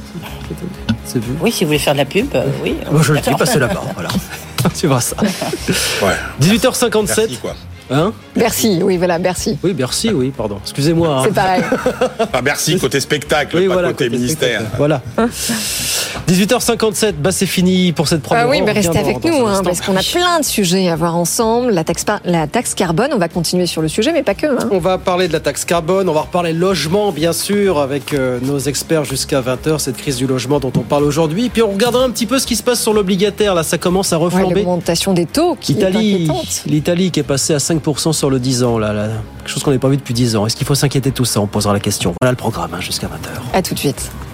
Speaker 1: C'est vu
Speaker 3: Oui, si vous voulez faire de la pub, euh, oui.
Speaker 1: Moi, je le dis, passer là-bas, voilà. tu vois ça.
Speaker 12: Ouais.
Speaker 1: 18h57.
Speaker 12: Merci, quoi.
Speaker 1: Hein
Speaker 2: Bercy, oui, voilà, Bercy.
Speaker 1: oui, merci, oui, pardon. Excusez-moi. hein.
Speaker 2: C'est pareil.
Speaker 12: Enfin, merci côté spectacle,
Speaker 1: Oui,
Speaker 12: pas
Speaker 1: voilà,
Speaker 12: côté,
Speaker 1: côté
Speaker 12: ministère.
Speaker 1: Voilà. 18h57, bah c'est fini pour cette première
Speaker 2: Ah oui, mais restez avec nous, hein, parce qu'on a plein de sujets à voir ensemble. La taxe, la taxe carbone, on va continuer sur le sujet, mais pas que. hein.
Speaker 1: On va parler de la taxe carbone, on va reparler logement bien sûr avec euh, nos experts jusqu'à 20h, cette crise du logement dont on parle aujourd'hui. Puis on regardera un petit peu ce qui se passe sur l'obligataire, là ça commence à
Speaker 2: Ouais,
Speaker 1: reflamber.
Speaker 2: L'augmentation des taux qui
Speaker 1: L'Italie,
Speaker 2: est inquiétante.
Speaker 1: l'Italie qui est passée à 5% sur le 10 ans, là, là. quelque chose qu'on n'a pas vu depuis 10 ans. Est-ce qu'il faut s'inquiéter de tout ça? On posera la question. Voilà le programme hein, jusqu'à 20h.
Speaker 2: À tout de suite.